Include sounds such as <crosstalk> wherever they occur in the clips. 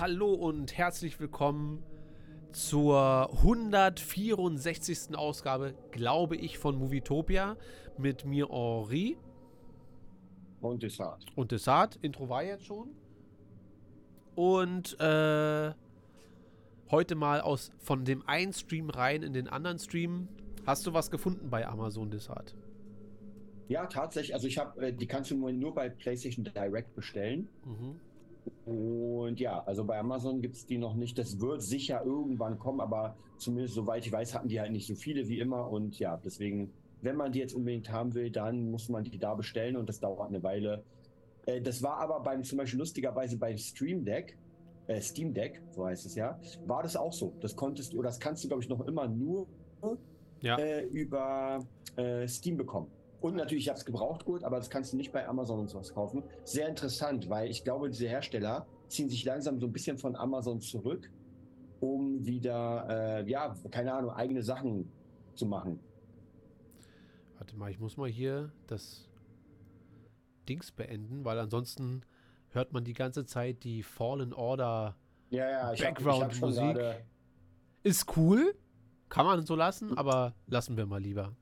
Hallo und herzlich willkommen zur 164. Ausgabe, glaube ich, von Movietopia mit mir Henri. Und Desart. Und Desart. Intro war jetzt schon. Und äh, heute mal aus von dem einen Stream rein in den anderen Stream. Hast du was gefunden bei Amazon Desart? Ja, tatsächlich. Also ich habe, äh, die kannst du nur bei PlayStation Direct bestellen. Mhm. Und ja, also bei Amazon gibt es die noch nicht. Das wird sicher irgendwann kommen, aber zumindest soweit ich weiß, hatten die halt nicht so viele wie immer. Und ja, deswegen, wenn man die jetzt unbedingt haben will, dann muss man die da bestellen und das dauert eine Weile. Äh, das war aber beim zum Beispiel lustigerweise beim Stream Deck, äh, Steam Deck, so heißt es ja, war das auch so. Das konntest du, oder das kannst du, glaube ich, noch immer nur ja. äh, über äh, Steam bekommen. Und natürlich, ich habe es gebraucht gut, aber das kannst du nicht bei Amazon und sowas kaufen. Sehr interessant, weil ich glaube, diese Hersteller ziehen sich langsam so ein bisschen von Amazon zurück, um wieder, äh, ja, keine Ahnung, eigene Sachen zu machen. Warte mal, ich muss mal hier das Dings beenden, weil ansonsten hört man die ganze Zeit die Fallen Order ja, ja, Background-Musik. Ist cool, kann man so lassen, aber lassen wir mal lieber.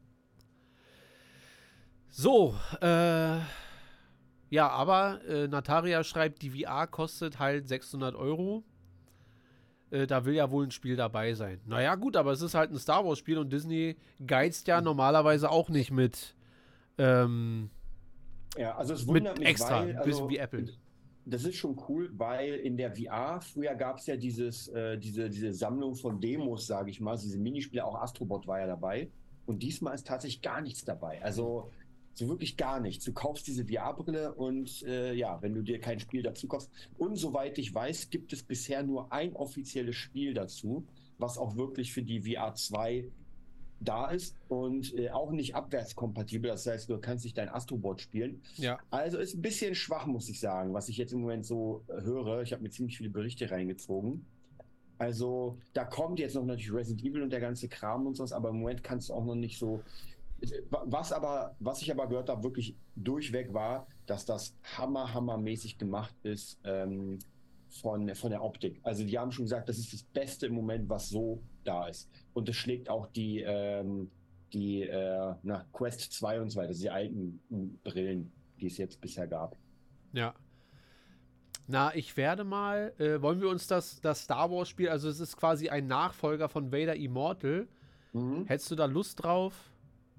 So, äh, ja, aber äh, Nataria schreibt, die VR kostet halt 600 Euro. Äh, da will ja wohl ein Spiel dabei sein. Naja, gut, aber es ist halt ein Star Wars-Spiel und Disney geizt ja normalerweise auch nicht mit, ähm, ja, also es wundert mit mich, extra, weil, ein bisschen wie Apple. Das ist schon cool, weil in der VR, früher gab es ja dieses, äh, diese, diese Sammlung von Demos, sage ich mal, diese Minispiele, auch Astrobot war ja dabei. Und diesmal ist tatsächlich gar nichts dabei. Also so wirklich gar nichts. Du kaufst diese VR-Brille und äh, ja, wenn du dir kein Spiel dazu kaufst. Und soweit ich weiß, gibt es bisher nur ein offizielles Spiel dazu, was auch wirklich für die VR 2 da ist und äh, auch nicht abwärtskompatibel. Das heißt, du kannst nicht dein Astrobot spielen. Ja. Also ist ein bisschen schwach, muss ich sagen, was ich jetzt im Moment so äh, höre. Ich habe mir ziemlich viele Berichte reingezogen. Also da kommt jetzt noch natürlich Resident Evil und der ganze Kram und sowas, aber im Moment kannst du auch noch nicht so was aber, was ich aber gehört habe, wirklich durchweg war, dass das hammer, hammermäßig gemacht ist ähm, von, von der Optik. Also die haben schon gesagt, das ist das Beste im Moment, was so da ist. Und es schlägt auch die, ähm, die äh, na, Quest 2 und so weiter, die alten Brillen, die es jetzt bisher gab. Ja. Na, ich werde mal, äh, wollen wir uns das, das Star Wars Spiel, also es ist quasi ein Nachfolger von Vader Immortal. Mhm. Hättest du da Lust drauf?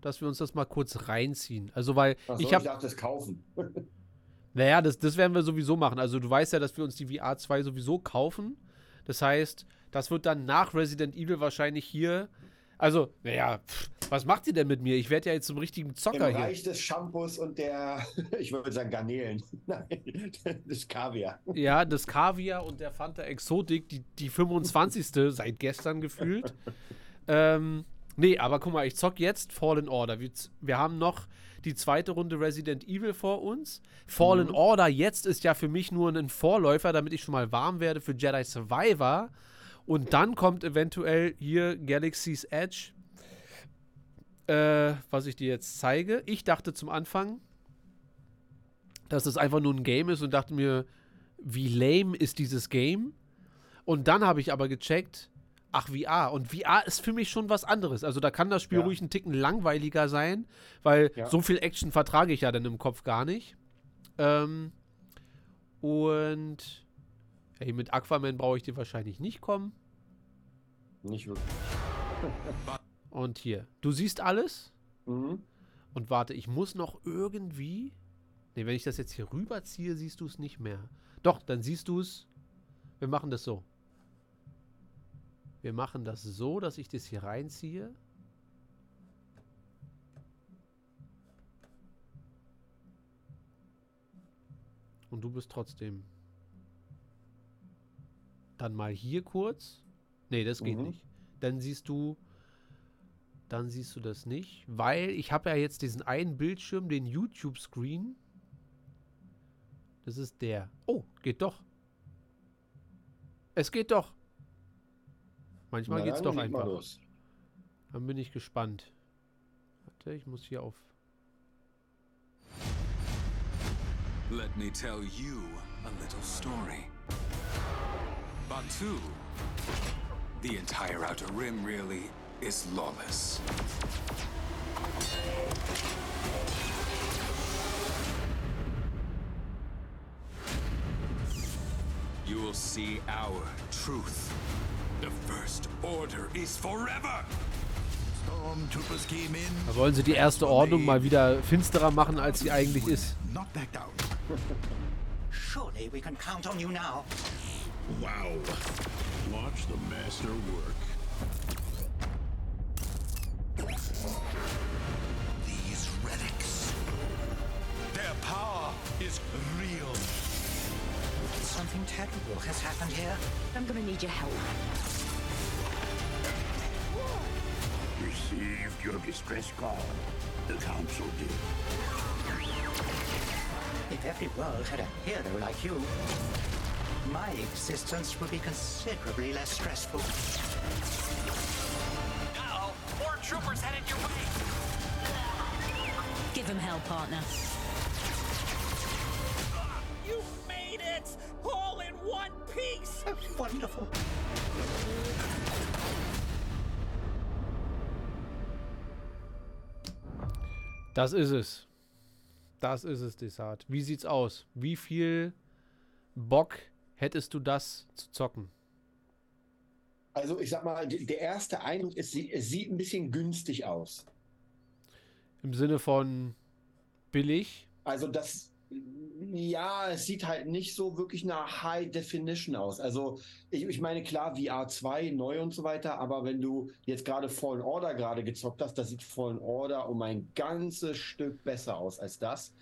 Dass wir uns das mal kurz reinziehen. Also, weil so, ich habe. Ich dachte, das kaufen. <laughs> naja, das, das werden wir sowieso machen. Also, du weißt ja, dass wir uns die VR 2 sowieso kaufen. Das heißt, das wird dann nach Resident Evil wahrscheinlich hier. Also, naja, was macht ihr denn mit mir? Ich werde ja jetzt zum richtigen Zocker Im hier. Reich des Shampoos und der, <laughs> ich würde sagen Garnelen. <laughs> Nein, des Kaviar. Ja, das Kaviar und der Fanta Exotik, die, die 25. seit gestern gefühlt. ähm, Nee, aber guck mal, ich zock jetzt Fallen Order. Wir, wir haben noch die zweite Runde Resident Evil vor uns. Fallen mhm. Order jetzt ist ja für mich nur ein Vorläufer, damit ich schon mal warm werde für Jedi Survivor. Und dann kommt eventuell hier Galaxy's Edge, äh, was ich dir jetzt zeige. Ich dachte zum Anfang, dass es einfach nur ein Game ist und dachte mir, wie lame ist dieses Game? Und dann habe ich aber gecheckt, ach, VR. Und VR ist für mich schon was anderes. Also da kann das Spiel ja. ruhig ein Ticken langweiliger sein, weil ja. so viel Action vertrage ich ja dann im Kopf gar nicht. Ähm, und hey, mit Aquaman brauche ich dir wahrscheinlich nicht kommen. Nicht wirklich. <laughs> und hier, du siehst alles. Mhm. Und warte, ich muss noch irgendwie. Ne, wenn ich das jetzt hier rüberziehe, siehst du es nicht mehr. Doch, dann siehst du es. Wir machen das so. Wir machen das so, dass ich das hier reinziehe. Und du bist trotzdem. Dann mal hier kurz. Nee, das geht mhm. nicht. Dann siehst du. Dann siehst du das nicht, weil ich habe ja jetzt diesen einen Bildschirm, den YouTube-Screen. Das ist der. Oh, geht doch. Es geht doch. Manchmal geht es doch einfach. Dann bin ich gespannt. Warte, ich muss hier auf. Let me tell you a little story. Batu. The entire Outer Rim, really, is lawless. You will see our truth. The First Order is forever! Stormtroopers came in. Da wollen sie die erste Ordnung mal wieder finsterer machen, als sie eigentlich ist. Not back down. Surely we can count on you now. Wow. Watch the master work. Something terrible has happened here. I'm gonna need your help. Received your distress call. The council did. If every world had a hero like you, my existence would be considerably less stressful. Uh-oh, more troopers headed your way. Give him hell, partner. It! All in one piece! That's wonderful. Das ist es. Das ist es, Desart. Wie sieht's aus? Wie viel Bock hättest du das zu zocken? Also ich sag mal, der erste Eindruck ist, es sieht ein bisschen günstig aus. Im Sinne von billig? Also das, ja, es sieht halt nicht so wirklich nach High Definition aus. Also ich, ich meine, klar, VR 2, neu und so weiter, aber wenn du jetzt gerade Fallen Order gerade gezockt hast, da sieht Fallen Order um ein ganzes Stück besser aus als das.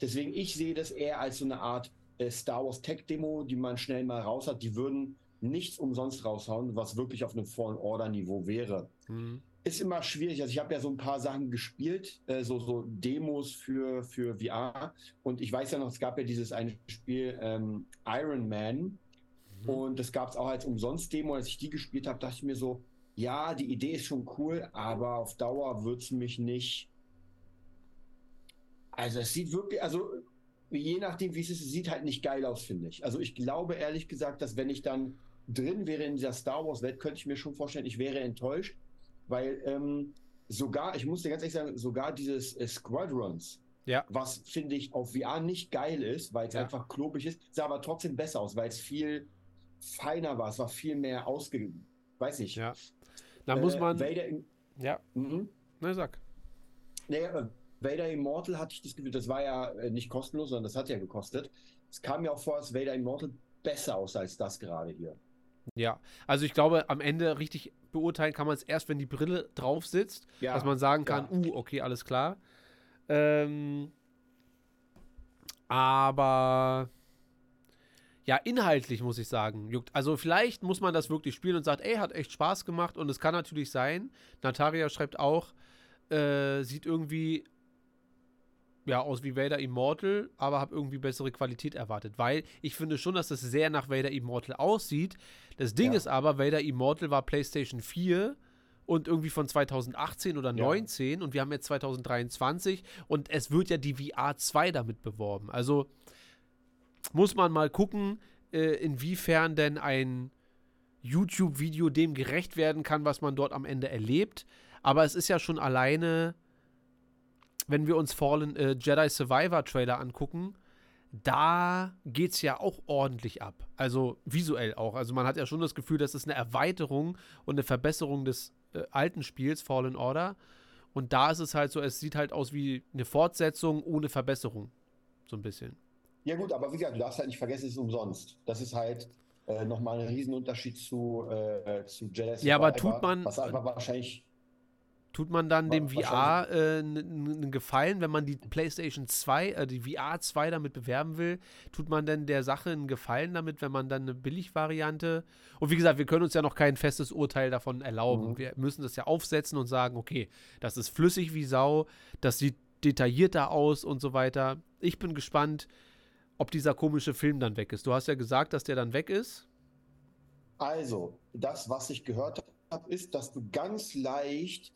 Deswegen, ich sehe das eher als so eine Art äh, Star Wars Tech Demo, die man schnell mal raus hat. Die würden nichts umsonst raushauen, was wirklich auf einem Fallen Order Niveau wäre Hm. Ist immer schwierig. Also ich habe ja so ein paar Sachen gespielt, äh, so, so Demos für, für VR. Und ich weiß ja noch, es gab ja dieses eine Spiel ähm, Iron Man. Und das gab es auch als Umsonst-Demo. Als ich die gespielt habe, dachte ich mir so, ja, die Idee ist schon cool, aber auf Dauer wird es mich nicht. Also es sieht wirklich, also je nachdem, wie es ist, es sieht halt nicht geil aus, finde ich. Also ich glaube ehrlich gesagt, dass wenn ich dann drin wäre in dieser Star Wars-Welt, könnte ich mir schon vorstellen, ich wäre enttäuscht, weil ähm, sogar, ich muss dir ganz ehrlich sagen, sogar dieses äh, Squadrons, Ja. was finde ich auf VR nicht geil ist, weil es Ja. einfach klobig ist, sah aber trotzdem besser aus, weil es viel feiner war, es war viel mehr ausge... Weiß ich. Ja. Da muss Äh, man. Vader, im- Ja, mhm. na sag. Nee, äh, Vader Immortal hatte ich das Gefühl, das war ja äh, nicht kostenlos, sondern das hat ja gekostet. Es kam mir auch vor, als Vader Immortal besser aus als das gerade hier. Ja, also ich glaube, am Ende richtig beurteilen kann man es erst, wenn die Brille drauf sitzt, Ja, dass man sagen kann, ja. uh, okay, alles klar. Ähm, aber ja, inhaltlich muss ich sagen, juckt. Also vielleicht muss man das wirklich spielen und sagt, ey, hat echt Spaß gemacht und es kann natürlich sein. Natalia schreibt auch, äh, sieht irgendwie ja aus wie Vader Immortal, aber habe irgendwie bessere Qualität erwartet, weil ich finde schon, dass es sehr nach Vader Immortal aussieht. Das Ding Ja. ist aber, Vader Immortal war PlayStation 4 und irgendwie von 2018 oder Ja. 19 und wir haben jetzt 2023 und es wird ja die VR 2 damit beworben. Also muss man mal gucken, äh, inwiefern denn ein YouTube-Video dem gerecht werden kann, was man dort am Ende erlebt. Aber es ist ja schon alleine, wenn wir uns Fallen äh, Jedi Survivor Trailer angucken, da geht es ja auch ordentlich ab. Also visuell auch. Also man hat ja schon das Gefühl, das ist eine Erweiterung und eine Verbesserung des äh, alten Spiels Fallen Order. Und da ist es halt so, es sieht halt aus wie eine Fortsetzung ohne Verbesserung. So ein bisschen. Ja gut, aber wie gesagt, du darfst halt nicht vergessen, es ist umsonst. Das ist halt äh, nochmal ein Riesenunterschied zu, äh, zu Jedi Ja, aber Survivor, tut man- Was einfach wahrscheinlich... Tut man dann dem VR äh, einen Gefallen, wenn man die PlayStation 2, äh, die VR 2 damit bewerben will? Tut man denn der Sache einen Gefallen damit, wenn man dann eine Billigvariante? Und wie gesagt, wir können uns ja noch kein festes Urteil davon erlauben. Mhm. Wir müssen das ja aufsetzen und sagen, okay, das ist flüssig wie Sau, das sieht detaillierter aus und so weiter. Ich bin gespannt, ob dieser komische Film dann weg ist. Du hast ja gesagt, dass der dann weg ist. Also, das, was ich gehört habe, ist, dass du ganz leicht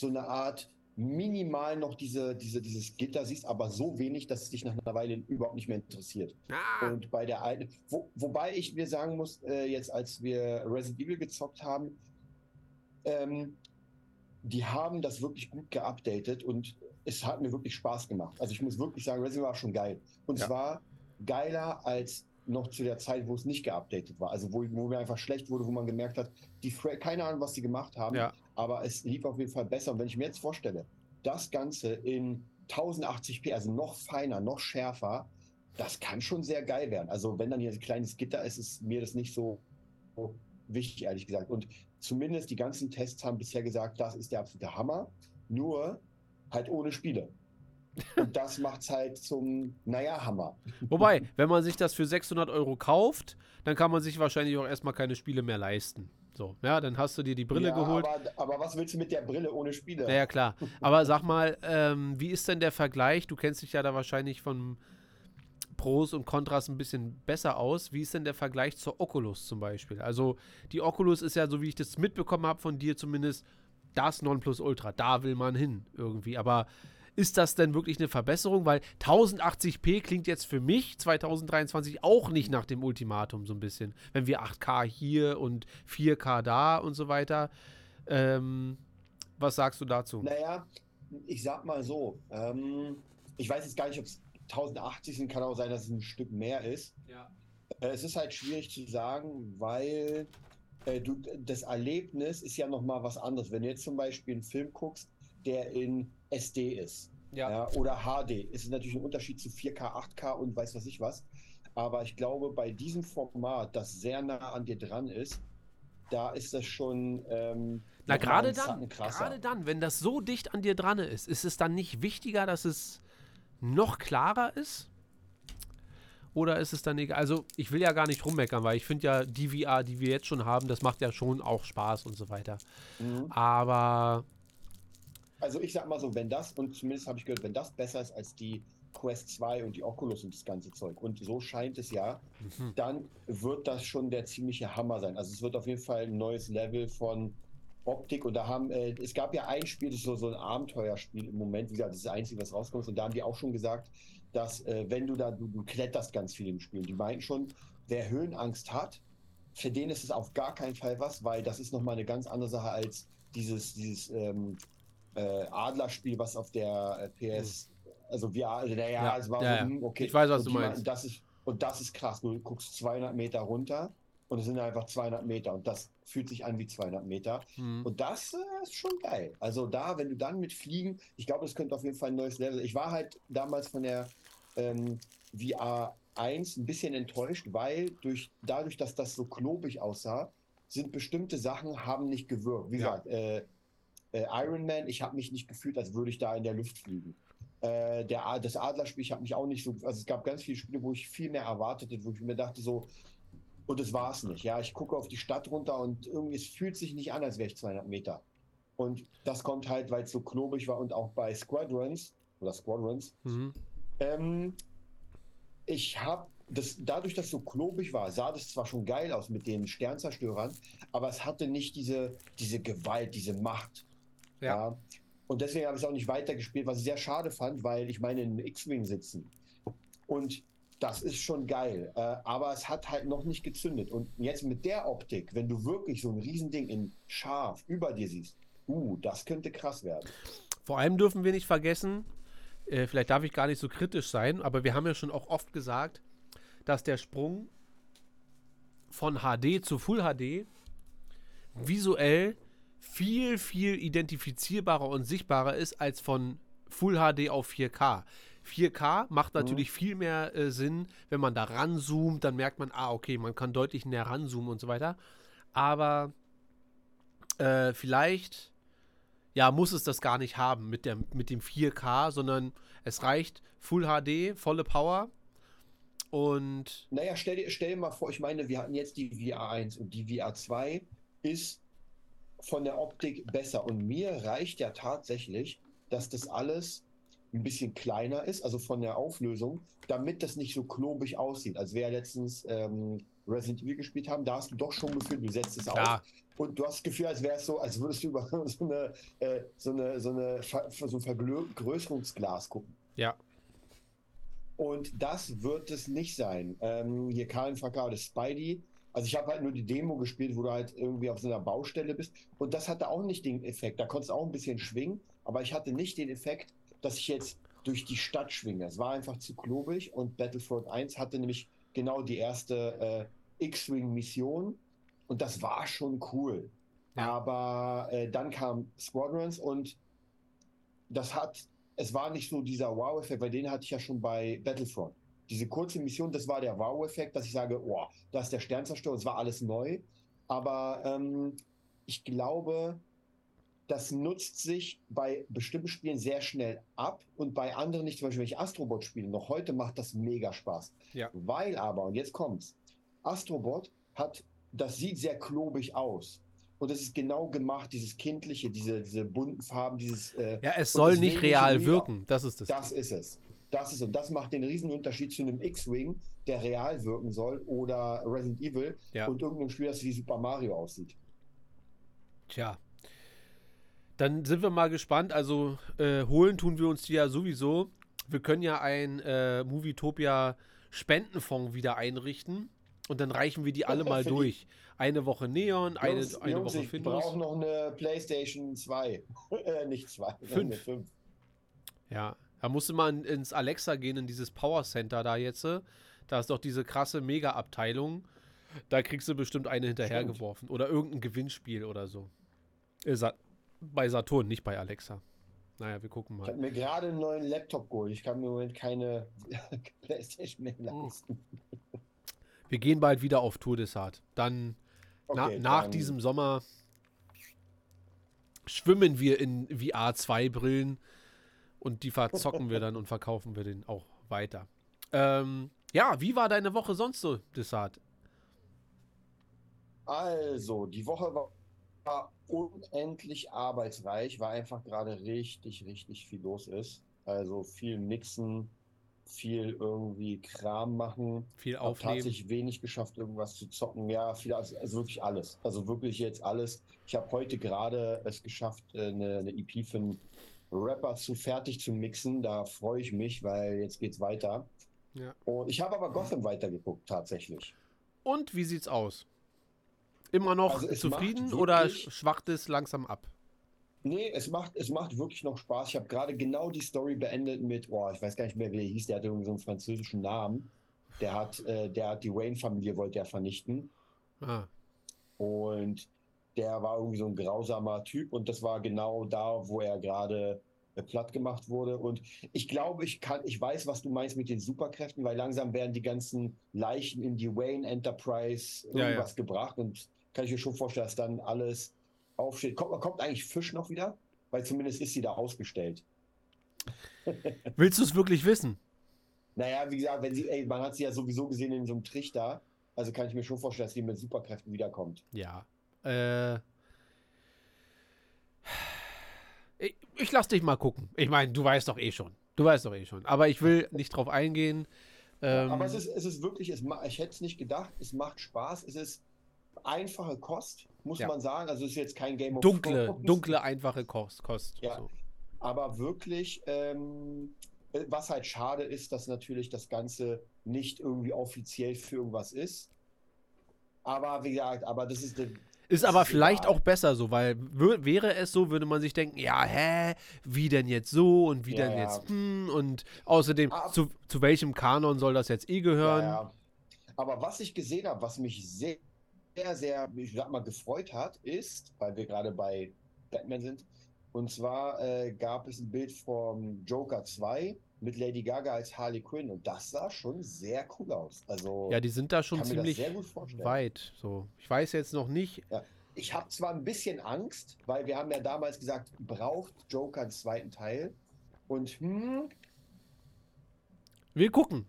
so eine Art minimal noch diese, diese, dieses Gitter siehst, aber so wenig, dass es dich nach einer Weile überhaupt nicht mehr interessiert. Ah, Und bei der alten, wo, wobei ich mir sagen muss, äh, jetzt als wir Resident Evil gezockt haben, ähm, die haben das wirklich gut geupdatet und es hat mir wirklich Spaß gemacht. Also ich muss wirklich sagen, Resident Evil war schon geil. Und Ja. zwar geiler als noch zu der Zeit, wo es nicht geupdatet war. Also wo, wo mir einfach schlecht wurde, wo man gemerkt hat, die keine Ahnung, was die gemacht haben, Ja. Aber es lief auf jeden Fall besser. Und wenn ich mir jetzt vorstelle, das Ganze in 1080p, also noch feiner, noch schärfer, das kann schon sehr geil werden. Also wenn dann hier ein kleines Gitter ist, ist mir das nicht so wichtig, ehrlich gesagt. Und zumindest die ganzen Tests haben bisher gesagt, das ist der absolute Hammer, nur halt ohne Spiele. <laughs> Und das macht's halt zum, naja, Hammer. Wobei, wenn man sich das für 600 Euro kauft, dann kann man sich wahrscheinlich auch erstmal keine Spiele mehr leisten. So, ja, dann hast du dir die Brille ja, geholt. Aber, aber was willst du mit der Brille ohne Spiele? Ja, ja, klar. Aber sag mal, ähm, wie ist denn der Vergleich? Du kennst dich ja da wahrscheinlich von Pros und Kontras ein bisschen besser aus. Wie ist denn der Vergleich zur Oculus zum Beispiel? Also, die Oculus ist ja, so wie ich das mitbekommen habe von dir zumindest, das Nonplusultra. Da will man hin irgendwie. Aber ist das denn wirklich eine Verbesserung? Weil 1080p klingt jetzt für mich 2023 auch nicht nach dem Ultimatum so ein bisschen. Wenn wir 8K hier und 4K da und so weiter. Ähm, was sagst du dazu? Naja, ich sag mal so, ähm, ich weiß jetzt gar nicht, ob es 1080 sind, kann auch sein, dass es ein Stück mehr ist. Ja. Äh, Es ist halt schwierig zu sagen, weil äh, du, das Erlebnis ist ja nochmal was anderes. Wenn du jetzt zum Beispiel einen Film guckst, der in SD ist ja. oder HD, ist es natürlich ein Unterschied zu 4K, 8K und weiß was ich was. Aber ich glaube, bei diesem Format, das sehr nah an dir dran ist, da ist das schon. Ähm, Na, gerade dann, gerade dann, wenn das so dicht an dir dran ist, ist es dann nicht wichtiger, dass es noch klarer ist? Oder ist es dann egal? Also, ich will ja gar nicht rummeckern, weil ich finde ja, die VR, die wir jetzt schon haben, das macht ja schon auch Spaß und so weiter. Mhm. Aber, Also ich sag mal so, wenn das, und zumindest habe ich gehört, wenn das besser ist als die Quest 2 und die Oculus und das ganze Zeug, und so scheint es ja, mhm. dann wird das schon der ziemliche Hammer sein. Also es wird auf jeden Fall ein neues Level von Optik und da haben, äh, es gab ja ein Spiel, das ist so, so ein Abenteuerspiel im Moment, wie gesagt, das ist das Einzige, was rauskommt, und da haben die auch schon gesagt, dass äh, wenn du da, du, du kletterst ganz viel im Spiel. Die meinten schon, wer Höhenangst hat, für den ist es auf gar keinen Fall was, weil das ist nochmal eine ganz andere Sache als dieses, dieses ähm, äh, Adlerspiel, was auf der äh, PS, also wir, also, naja, Ja, es war ja, so, hm, okay. Ich weiß, was Und du meinst. Das ist, und das ist krass. Du guckst 200 Meter runter und es sind einfach 200 Meter und das fühlt sich an wie 200 Meter. hm. Und das äh, ist schon geil. Also da, wenn du dann mit Fliegen, ich glaube, das könnte auf jeden Fall ein neues Level. Ich war halt damals von der ähm, VR 1 ein bisschen enttäuscht, weil durch, dadurch, dass das so klobig aussah, sind bestimmte Sachen haben nicht gewirkt. Wie Ja. gesagt, äh, äh, Iron Man, ich habe mich nicht gefühlt, als würde ich da in der Luft fliegen. Äh, der, das Adlerspiel, ich habe mich auch nicht so, also es gab ganz viele Spiele, wo ich viel mehr erwartete, wo ich mir dachte so, und das war es nicht. Ja, ich gucke auf die Stadt runter und irgendwie, es fühlt sich nicht an, als wäre ich 200 Meter. Und das kommt halt, weil es so klobig war und auch bei Squadrons oder Squadrons. Mhm. Ähm, ich habe das, dadurch, dass es so klobig war, sah das zwar schon geil aus mit den Sternzerstörern, aber es hatte nicht diese, diese Gewalt, diese Macht. Ja. Und deswegen habe ich es auch nicht weitergespielt, was ich sehr schade fand, weil ich meine, in einem X-Wing sitzen. Und das ist schon geil. Äh, aber es hat halt noch nicht gezündet. Und jetzt mit der Optik, wenn du wirklich so ein Riesending in scharf über dir siehst, uh, das könnte krass werden. Vor allem dürfen wir nicht vergessen, äh, vielleicht darf ich gar nicht so kritisch sein, aber wir haben ja schon auch oft gesagt, dass der Sprung von HD zu Full HD visuell viel, viel identifizierbarer und sichtbarer ist als von Full HD auf 4K. 4K macht natürlich viel mehr äh, Sinn, wenn man da ranzoomt, dann merkt man, ah, okay, man kann deutlich näher ranzoomen und so weiter. Aber äh, vielleicht ja, muss es das gar nicht haben mit, der, mit dem 4K, sondern es reicht Full HD, volle Power. Und Naja, stell dir, stell dir mal vor, ich meine, wir hatten jetzt die VR 1 und die VR 2 ist von der Optik besser. Und mir reicht ja tatsächlich, dass das alles ein bisschen kleiner ist, also von der Auflösung, damit das nicht so klobig aussieht. Als wir ja letztens ähm, Resident Evil gespielt haben, da hast du doch schon gefühlt, du setzt es Klar. auf und du hast das Gefühl, als wäre es so, als würdest du über <laughs> so eine, äh, so eine, so eine so ein Vergrößerungsglas gucken. Ja. Und das wird es nicht sein. Ähm, hier Karl Verkade Spidey. Also ich habe halt nur die Demo gespielt, wo du halt irgendwie auf so einer Baustelle bist. Und das hatte auch nicht den Effekt. Da konntest du auch ein bisschen schwingen, aber ich hatte nicht den Effekt, dass ich jetzt durch die Stadt schwinge. Es war einfach zu klobig und Battlefront 1 hatte nämlich genau die erste äh, X-Wing-Mission und das war schon cool. Ja. Aber äh, dann kam Squadrons und das hat, es war nicht so dieser Wow-Effekt, weil den hatte ich ja schon bei Battlefront. Diese kurze Mission, das war der Wow-Effekt, dass ich sage, oh, da ist der Sternzerstörer, es war alles neu. Aber ähm, ich glaube, das nutzt sich bei bestimmten Spielen sehr schnell ab und bei anderen nicht. Zum Beispiel, wenn ich Astrobot spiele, noch heute macht das mega Spaß. Ja. Weil aber, und jetzt kommt's, Astrobot hat, das sieht sehr klobig aus. Und es ist genau gemacht, dieses kindliche, diese, diese bunten Farben, dieses. Äh, Ja, es soll nicht real wirken. Das ist das. Das ist es. Das ist und das macht den riesen Unterschied zu einem X-Wing, der real wirken soll, oder Resident Evil Ja. und irgendein Spiel, das wie Super Mario aussieht. Tja. Dann sind wir mal gespannt. Also äh, holen tun wir uns die ja sowieso. Wir können ja ein äh, Movietopia Spendenfonds wieder einrichten und dann reichen wir die alle mal <laughs> durch. Eine Woche Neon, eine, Jungs, eine Jungs, Woche ich Findus. brauche noch eine PlayStation 2. <laughs> äh, nicht 2, Fünf. <laughs> eine 5. Ja, da musst du mal in, ins Alexa gehen, in dieses Power Center da jetzt. äh. Da ist doch diese krasse Mega-Abteilung. Da kriegst du bestimmt eine hinterhergeworfen. Oder irgendein Gewinnspiel oder so. Äh, bei Saturn, nicht bei Alexa. Naja, wir gucken Ich mal. habe mir gerade einen neuen Laptop geholt. Ich kann mir im Moment keine <laughs> PlayStation mehr Oh. leisten. Wir gehen bald wieder auf Tour des Hart. Dann na, Okay, nach dann- diesem Sommer schwimmen wir in VR 2 Brillen und die verzocken wir dann und verkaufen wir den auch weiter. Ähm, ja, wie war deine Woche sonst so, Desart? Also, die Woche war, war unendlich arbeitsreich, weil einfach gerade richtig, richtig viel los ist. Also viel mixen, viel irgendwie Kram machen. Viel Hab aufnehmen. tatsächlich wenig geschafft, irgendwas zu zocken. Ja, viel, also, also wirklich alles. Also wirklich jetzt alles. Ich habe heute gerade es geschafft, äh, eine, eine EP für einen Rapper zu fertig zu mixen. Da freue ich mich, weil jetzt geht's weiter. Ja. Und ich habe aber Gotham weitergeguckt, tatsächlich. Und wie sieht's aus? Immer noch Also zufrieden oder schwacht es langsam ab? Nee, es macht, es macht wirklich noch Spaß. Ich habe gerade genau die Story beendet mit, boah, ich weiß gar nicht mehr, wie er hieß, der hatte irgendwie so einen französischen Namen. Der hat, äh, der hat die Wayne-Familie wollte er vernichten. Ah, Und der war irgendwie so ein grausamer Typ und das war genau da, wo er gerade äh, platt gemacht wurde. Und ich glaube, ich kann, ich weiß, was du meinst mit den Superkräften, weil langsam werden die ganzen Leichen in die Wayne Enterprise Ja, ja. irgendwas gebracht und kann ich mir schon vorstellen, dass dann alles aufsteht. Kommt, kommt eigentlich Fisch noch wieder? Weil zumindest ist sie da ausgestellt. <laughs> Willst du es wirklich wissen? Naja, wie gesagt, wenn sie, ey, man hat sie ja sowieso gesehen in so einem Trichter. Also kann ich mir schon vorstellen, dass sie mit Superkräften wiederkommt. Ja. Äh. Ich, ich lass dich mal gucken. Ich meine, du weißt doch eh schon. Du weißt doch eh schon. Aber ich will nicht drauf eingehen. Ähm, Aber es ist, es ist wirklich, es, ich hätte es nicht gedacht, es macht Spaß, es ist einfache Kost, muss Ja. man sagen. Also es ist jetzt kein Game of dunkle, Thrones, dunkle, einfache Kost. Kost Ja. so. aber wirklich, ähm, äh, was halt schade ist, dass natürlich das Ganze nicht irgendwie offiziell für irgendwas ist. Aber wie gesagt, aber das ist Ist aber ist vielleicht egal. auch besser so, weil wäre es so, würde man sich denken, ja, hä, wie denn jetzt so und wie Ja, denn ja. jetzt hm und außerdem, Ah. zu, zu welchem Kanon soll das jetzt eh gehören? Ja. Aber was ich gesehen habe, was mich sehr, sehr, sehr, ich sag mal, gefreut hat, ist, weil wir gerade bei Batman sind, und zwar äh, gab es ein Bild vom Joker 2 mit Lady Gaga als Harley Quinn und das sah schon sehr cool aus. Also Ja, die sind da schon ziemlich weit. So. Ich weiß jetzt noch nicht. Ich habe zwar ein bisschen Angst, weil wir haben ja damals gesagt, braucht Joker einen zweiten Teil. Und hm, Wir gucken.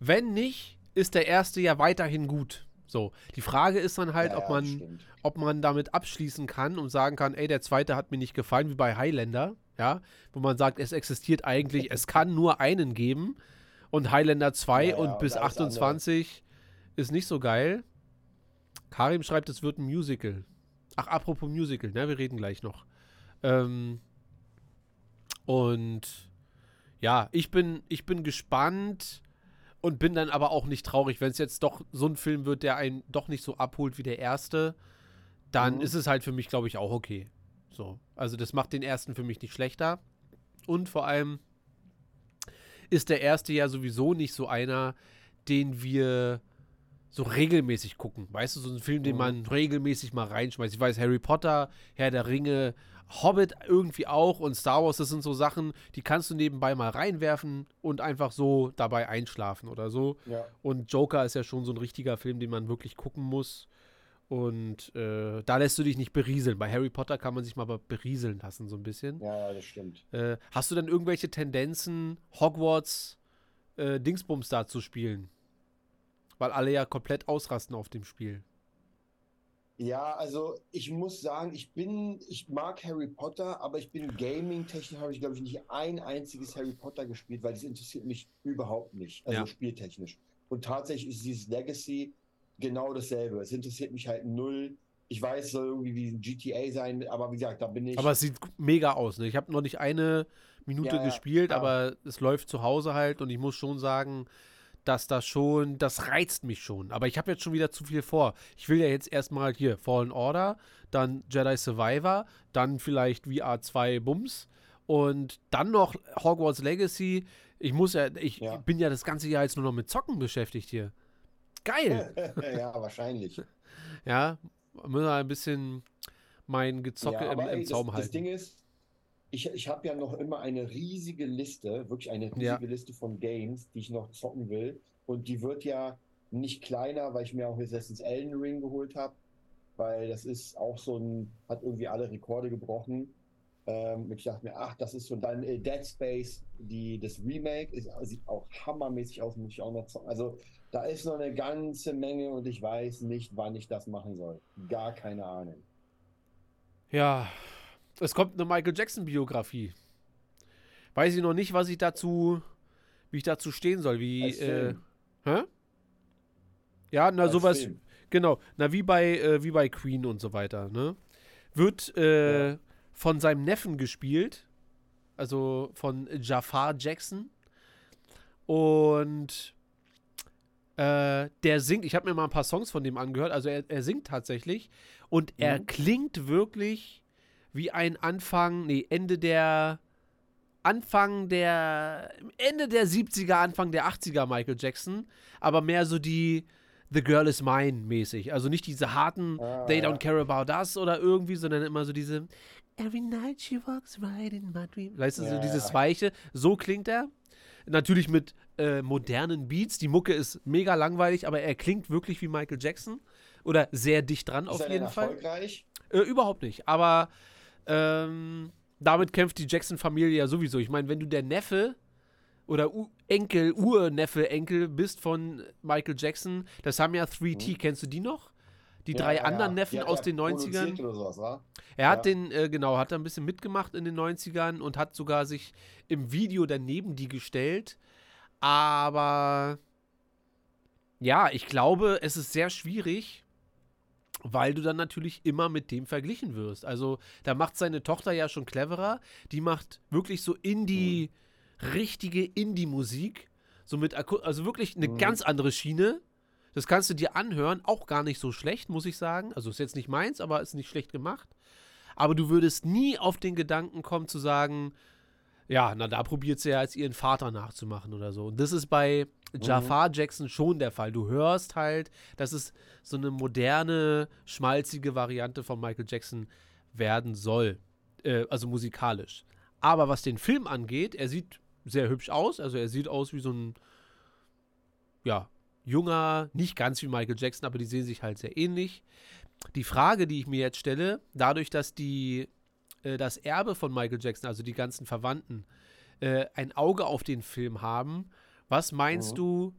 Wenn nicht, ist der erste ja weiterhin gut. So, die Frage ist dann halt, ja, ob ja, man stimmt. ob man damit abschließen kann und sagen kann, ey, der zweite hat mir nicht gefallen, wie bei Highlander, Ja, wo man sagt, es existiert eigentlich, es kann nur einen geben. Und Highlander 2 Ja, ja, und bis und alles 28 ist nicht so geil. Karim schreibt, es wird ein Musical. Ach, apropos Musical, ne? Wir reden gleich noch. Ähm, und ja, ich bin, ich bin gespannt und bin dann aber auch nicht traurig, wenn es jetzt doch so ein Film wird, der einen doch nicht so abholt wie der erste, dann Mhm. ist es halt für mich, glaube ich, auch okay. So. Also das macht den ersten für mich nicht schlechter. Und vor allem ist der erste ja sowieso nicht so einer, den wir so regelmäßig gucken. Weißt du, so ein Film, den Mhm. man regelmäßig mal reinschmeißt. Ich weiß, Harry Potter, Herr der Ringe, Hobbit irgendwie auch und Star Wars, das sind so Sachen, die kannst du nebenbei mal reinwerfen und einfach so dabei einschlafen oder so. Ja. Und Joker ist ja schon so ein richtiger Film, den man wirklich gucken muss. Und äh, da lässt du dich nicht berieseln. Bei Harry Potter kann man sich mal be- berieseln lassen, so ein bisschen. Ja, das stimmt. Äh, hast du denn irgendwelche Tendenzen, Hogwarts äh, Dingsbums da zu spielen? Weil alle ja komplett ausrasten auf dem Spiel. Ja, also ich muss sagen, ich bin, ich mag Harry Potter, aber ich bin gaming-technisch habe ich, glaube ich, nicht ein einziges Harry Potter gespielt, weil das interessiert mich überhaupt nicht, also Ja. spieltechnisch. Und tatsächlich ist dieses Legacy genau dasselbe. Es interessiert mich halt null. Ich weiß, es soll irgendwie wie ein GTA sein, aber wie gesagt, da bin ich. Aber es sieht mega aus. Ne? Ich habe noch nicht eine Minute Ja, ja, gespielt, klar. aber es läuft zu Hause halt und ich muss schon sagen, dass das schon, das reizt mich schon. Aber ich habe jetzt schon wieder zu viel vor. Ich will ja jetzt erstmal hier Fallen Order, dann Jedi Survivor, dann vielleicht VR 2 Bums und dann noch Hogwarts Legacy. Ich muss ja, ich Ja. bin ja das ganze Jahr jetzt nur noch mit Zocken beschäftigt hier. Geil! <laughs> ja, wahrscheinlich. ja, müssen wir ein bisschen mein Gezocke Ja, im, im ey, Zaum das, halten. das Ding ist, ich, ich habe ja noch immer eine riesige Liste, wirklich eine riesige Ja. Liste von Games, die ich noch zocken will. Und die wird ja nicht kleiner, weil ich mir auch jetzt letztens Elden Ring geholt habe, weil das ist auch so ein, hat irgendwie alle Rekorde gebrochen. Ähm, und ich dachte mir, ach, das ist so dann äh, Dead Space, die, das Remake, ist, sieht auch hammermäßig aus, muss ich auch noch zocken. Also da ist noch eine ganze Menge und ich weiß nicht, wann ich das machen soll. Gar keine Ahnung. Ja, es kommt eine Michael Jackson Biografie. Weiß ich noch nicht, was ich dazu, wie ich dazu stehen soll, wie, äh, hä? Ja, na Als sowas, Film. genau, na wie bei, äh, wie bei Queen und so weiter, ne? Wird äh, Ja. von seinem Neffen gespielt, also von Jafar Jackson und äh, der singt, ich habe mir mal ein paar Songs von dem angehört, also er, er singt tatsächlich und er Mhm. klingt wirklich wie ein Anfang, nee, Ende der Anfang der Ende der 70er, Anfang der 80er Michael Jackson, aber mehr so die The Girl is Mine mäßig, also nicht diese harten Ah, They don't care about us oder irgendwie, sondern immer so diese Every night she walks right in my dream. Weißt du, so Ja, dieses ja. Weiche, so klingt er. Natürlich mit äh, modernen Beats. Die Mucke ist mega langweilig, aber er klingt wirklich wie Michael Jackson. Oder sehr dicht dran Ist auf er jeden Fall. erfolgreich? Äh, überhaupt nicht. Aber ähm, damit kämpft die Jackson-Familie ja sowieso. Ich meine, wenn du der Neffe oder U Enkel, Urneffe, Enkel bist von Michael Jackson, das haben ja 3T, kennst du die noch? Die Mhm. Ja, drei ja, anderen. Neffen aus den 90ern. produziert Oder sowas, wa? Er hat den, äh, genau, hat da ein bisschen mitgemacht in den 90ern und hat sogar sich im Video daneben die gestellt. Aber ja, ich glaube, es ist sehr schwierig, weil du dann natürlich immer mit dem verglichen wirst. Also, da macht seine Tochter ja schon cleverer. Die macht wirklich so Indie, richtige Indie-Musik. So mit, also wirklich eine Mhm. ganz andere Schiene. Das kannst du dir anhören, auch gar nicht so schlecht, muss ich sagen. Also ist jetzt nicht meins, aber ist nicht schlecht gemacht. Aber du würdest nie auf den Gedanken kommen zu sagen, ja, na da probiert sie ja jetzt ihren Vater nachzumachen oder so. Und das ist bei Jafar Jackson schon der Fall. Du hörst halt, dass es so eine moderne, schmalzige Variante von Michael Jackson werden soll. Äh, also musikalisch. Aber was den Film angeht, er sieht sehr hübsch aus. Also er sieht aus wie so ein, ja, junger, nicht ganz wie Michael Jackson, aber die sehen sich halt sehr ähnlich. Die Frage, die ich mir jetzt stelle, dadurch, dass die äh, das Erbe von Michael Jackson, also die ganzen Verwandten, äh, ein Auge auf den Film haben, was meinst Mhm. du?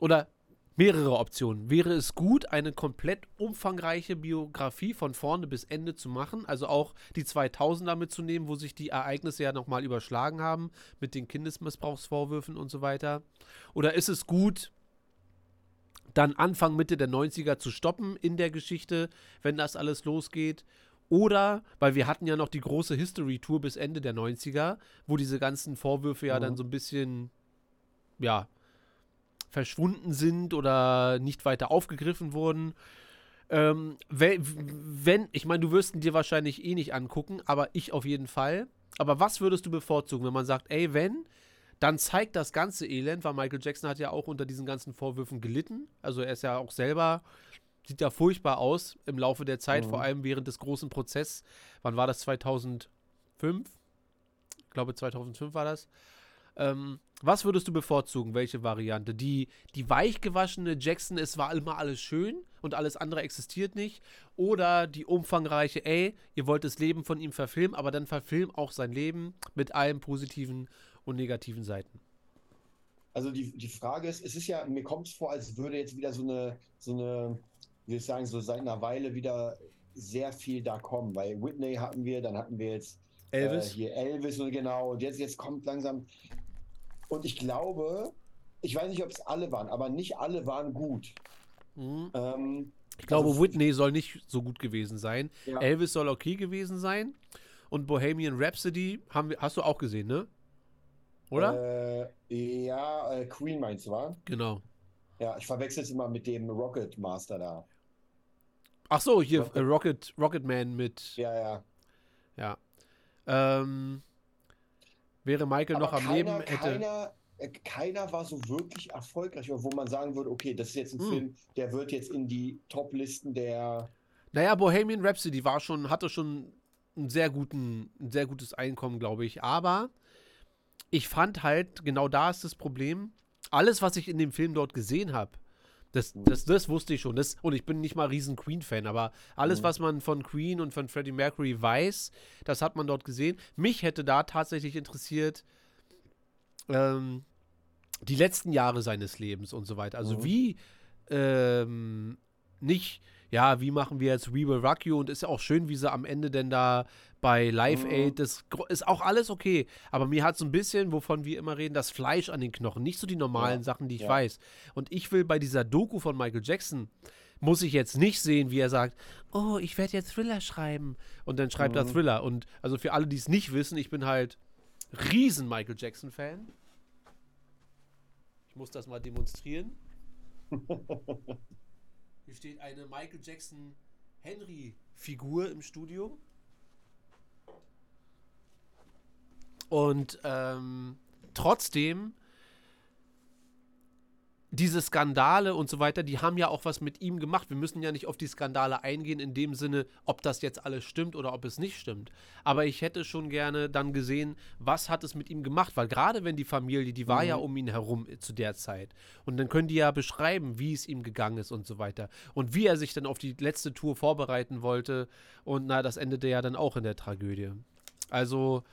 Oder mehrere Optionen. Wäre es gut, eine komplett umfangreiche Biografie von vorne bis Ende zu machen, also auch die 2000er mitzunehmen, wo sich die Ereignisse ja nochmal überschlagen haben mit den Kindesmissbrauchsvorwürfen und so weiter? Oder ist es gut, dann Anfang, Mitte der 90er zu stoppen in der Geschichte, wenn das alles losgeht? Oder, weil wir hatten ja noch die große History-Tour bis Ende der 90er, wo diese ganzen Vorwürfe ja Mhm. dann so ein bisschen, ja, verschwunden sind oder nicht weiter aufgegriffen wurden. Ähm, wenn, ich meine, du wirst ihn dir wahrscheinlich eh nicht angucken, aber ich auf jeden Fall. Aber was würdest du bevorzugen, wenn man sagt, ey, wenn, dann zeigt das ganze Elend, weil Michael Jackson hat ja auch unter diesen ganzen Vorwürfen gelitten. Also er ist ja auch selber, sieht ja furchtbar aus im Laufe der Zeit, Mhm. vor allem während des großen Prozesses. Wann war das? 2005? Ich glaube, 2005 war das. Ähm, was würdest du bevorzugen? Welche Variante? Die, die weichgewaschene Jackson, es war immer alles schön und alles andere existiert nicht. Oder die umfangreiche, ey, ihr wollt das Leben von ihm verfilmen, aber dann verfilm auch sein Leben mit allen positiven und negativen Seiten. Also die, die Frage ist, es ist ja, mir kommt es vor, als würde jetzt wieder so eine, so eine, wie soll ich sagen, so seit einer Weile wieder sehr viel da kommen. Weil Whitney hatten wir, dann hatten wir jetzt Elvis? Äh, hier Elvis und genau. Und jetzt, jetzt kommt langsam. Und ich glaube, ich weiß nicht, ob es alle waren, aber nicht alle waren gut. Mhm. Ähm, Ich glaube, also- Whitney soll nicht so gut gewesen sein. Ja. Elvis soll okay gewesen sein. Und Bohemian Rhapsody haben wir, hast du auch gesehen, ne? Oder? Äh, ja, äh, Queen meinst du, wa? genau. Ja, ich verwechsel es immer mit dem Rocket Master da. Ach so, hier Rocket- äh, Rocket, Rocket Man mit, Ja, ja. ja. Ähm, wäre Michael Aber noch am keiner, Leben, hätte. Keiner, äh, keiner war so wirklich erfolgreich, wo man sagen würde, okay, das ist jetzt ein Hm. Film, der wird jetzt in die Top-Listen der. Naja, Bohemian Rhapsody war schon, hatte schon einen sehr guten, ein sehr gutes Einkommen, glaube ich. Aber ich fand halt, genau da ist das Problem, alles, was ich in dem Film dort gesehen habe, das, das, das wusste ich schon. Das, und ich bin nicht mal riesen Queen-Fan, aber alles, Mhm. was man von Queen und von Freddie Mercury weiß, das hat man dort gesehen. Mich hätte da tatsächlich interessiert, ähm, die letzten Jahre seines Lebens und so weiter. Also Mhm. wie ähm, nicht, ja, wie machen wir jetzt We Will Rock You und ist ja auch schön, wie sie am Ende denn da bei Live Mhm. Aid, das ist auch alles okay. Aber mir hat so ein bisschen, wovon wir immer reden, das Fleisch an den Knochen, nicht so die normalen Ja. Sachen, die ich Ja. weiß. Und ich will bei dieser Doku von Michael Jackson, muss ich jetzt nicht sehen, wie er sagt, oh, ich werde jetzt Thriller schreiben. Und dann schreibt er Mhm. Thriller. Und also für alle, die es nicht wissen, ich bin halt riesen Michael Jackson-Fan. Ich muss das mal demonstrieren. <laughs> Hier steht eine Michael Jackson Henry-Figur im Studio. Und ähm, trotzdem, diese Skandale und so weiter, die haben ja auch was mit ihm gemacht. Wir müssen ja nicht auf die Skandale eingehen, in dem Sinne, ob das jetzt alles stimmt oder ob es nicht stimmt. Aber ich hätte schon gerne dann gesehen, was hat es mit ihm gemacht, weil gerade wenn die Familie, die war ja um ihn herum zu der Zeit. Und dann können die ja beschreiben, wie es ihm gegangen ist und so weiter. Und wie er sich dann auf die letzte Tour vorbereiten wollte. Und na, das endete ja dann auch in der Tragödie. Also,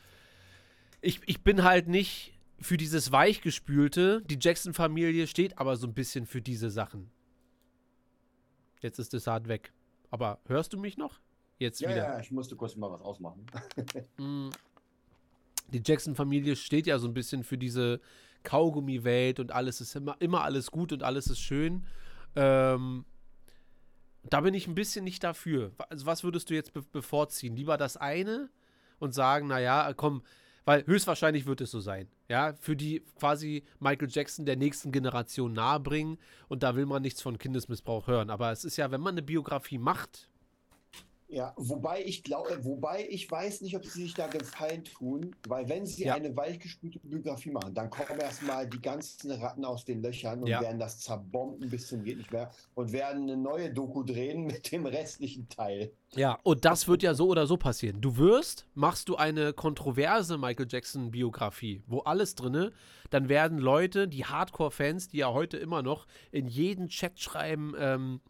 ich, ich bin halt nicht für dieses Weichgespülte. Die Jackson-Familie steht aber so ein bisschen für diese Sachen. Jetzt ist das hart weg. Aber hörst du mich noch? Jetzt Ja, wieder. ja, ich musste kurz mal was ausmachen. <laughs> Mm. Die Jackson-Familie steht ja so ein bisschen für diese Kaugummi-Welt und alles ist immer, immer alles gut und alles ist schön. Ähm, da bin ich ein bisschen nicht dafür. Also was würdest du jetzt be bevorziehen? Lieber das eine und sagen, naja, komm, weil höchstwahrscheinlich wird es so sein. Ja, für die quasi Michael Jackson der nächsten Generation nahebringen und da will man nichts von Kindesmissbrauch hören. Aber es ist ja, wenn man eine Biografie macht, Ja, wobei ich glaube, wobei ich weiß nicht, ob sie sich da gefallen tun, weil wenn sie Ja. eine weichgespülte Biografie machen, dann kommen erstmal die ganzen Ratten aus den Löchern und Ja. werden das zerbomben bis zum geht nicht mehr und werden eine neue Doku drehen mit dem restlichen Teil. Ja, und das wird ja so oder so passieren. Du wirst, machst du eine kontroverse Michael Jackson Biografie, wo alles drinne, dann werden Leute, die Hardcore-Fans, die ja heute immer noch in jeden Chat schreiben, ähm,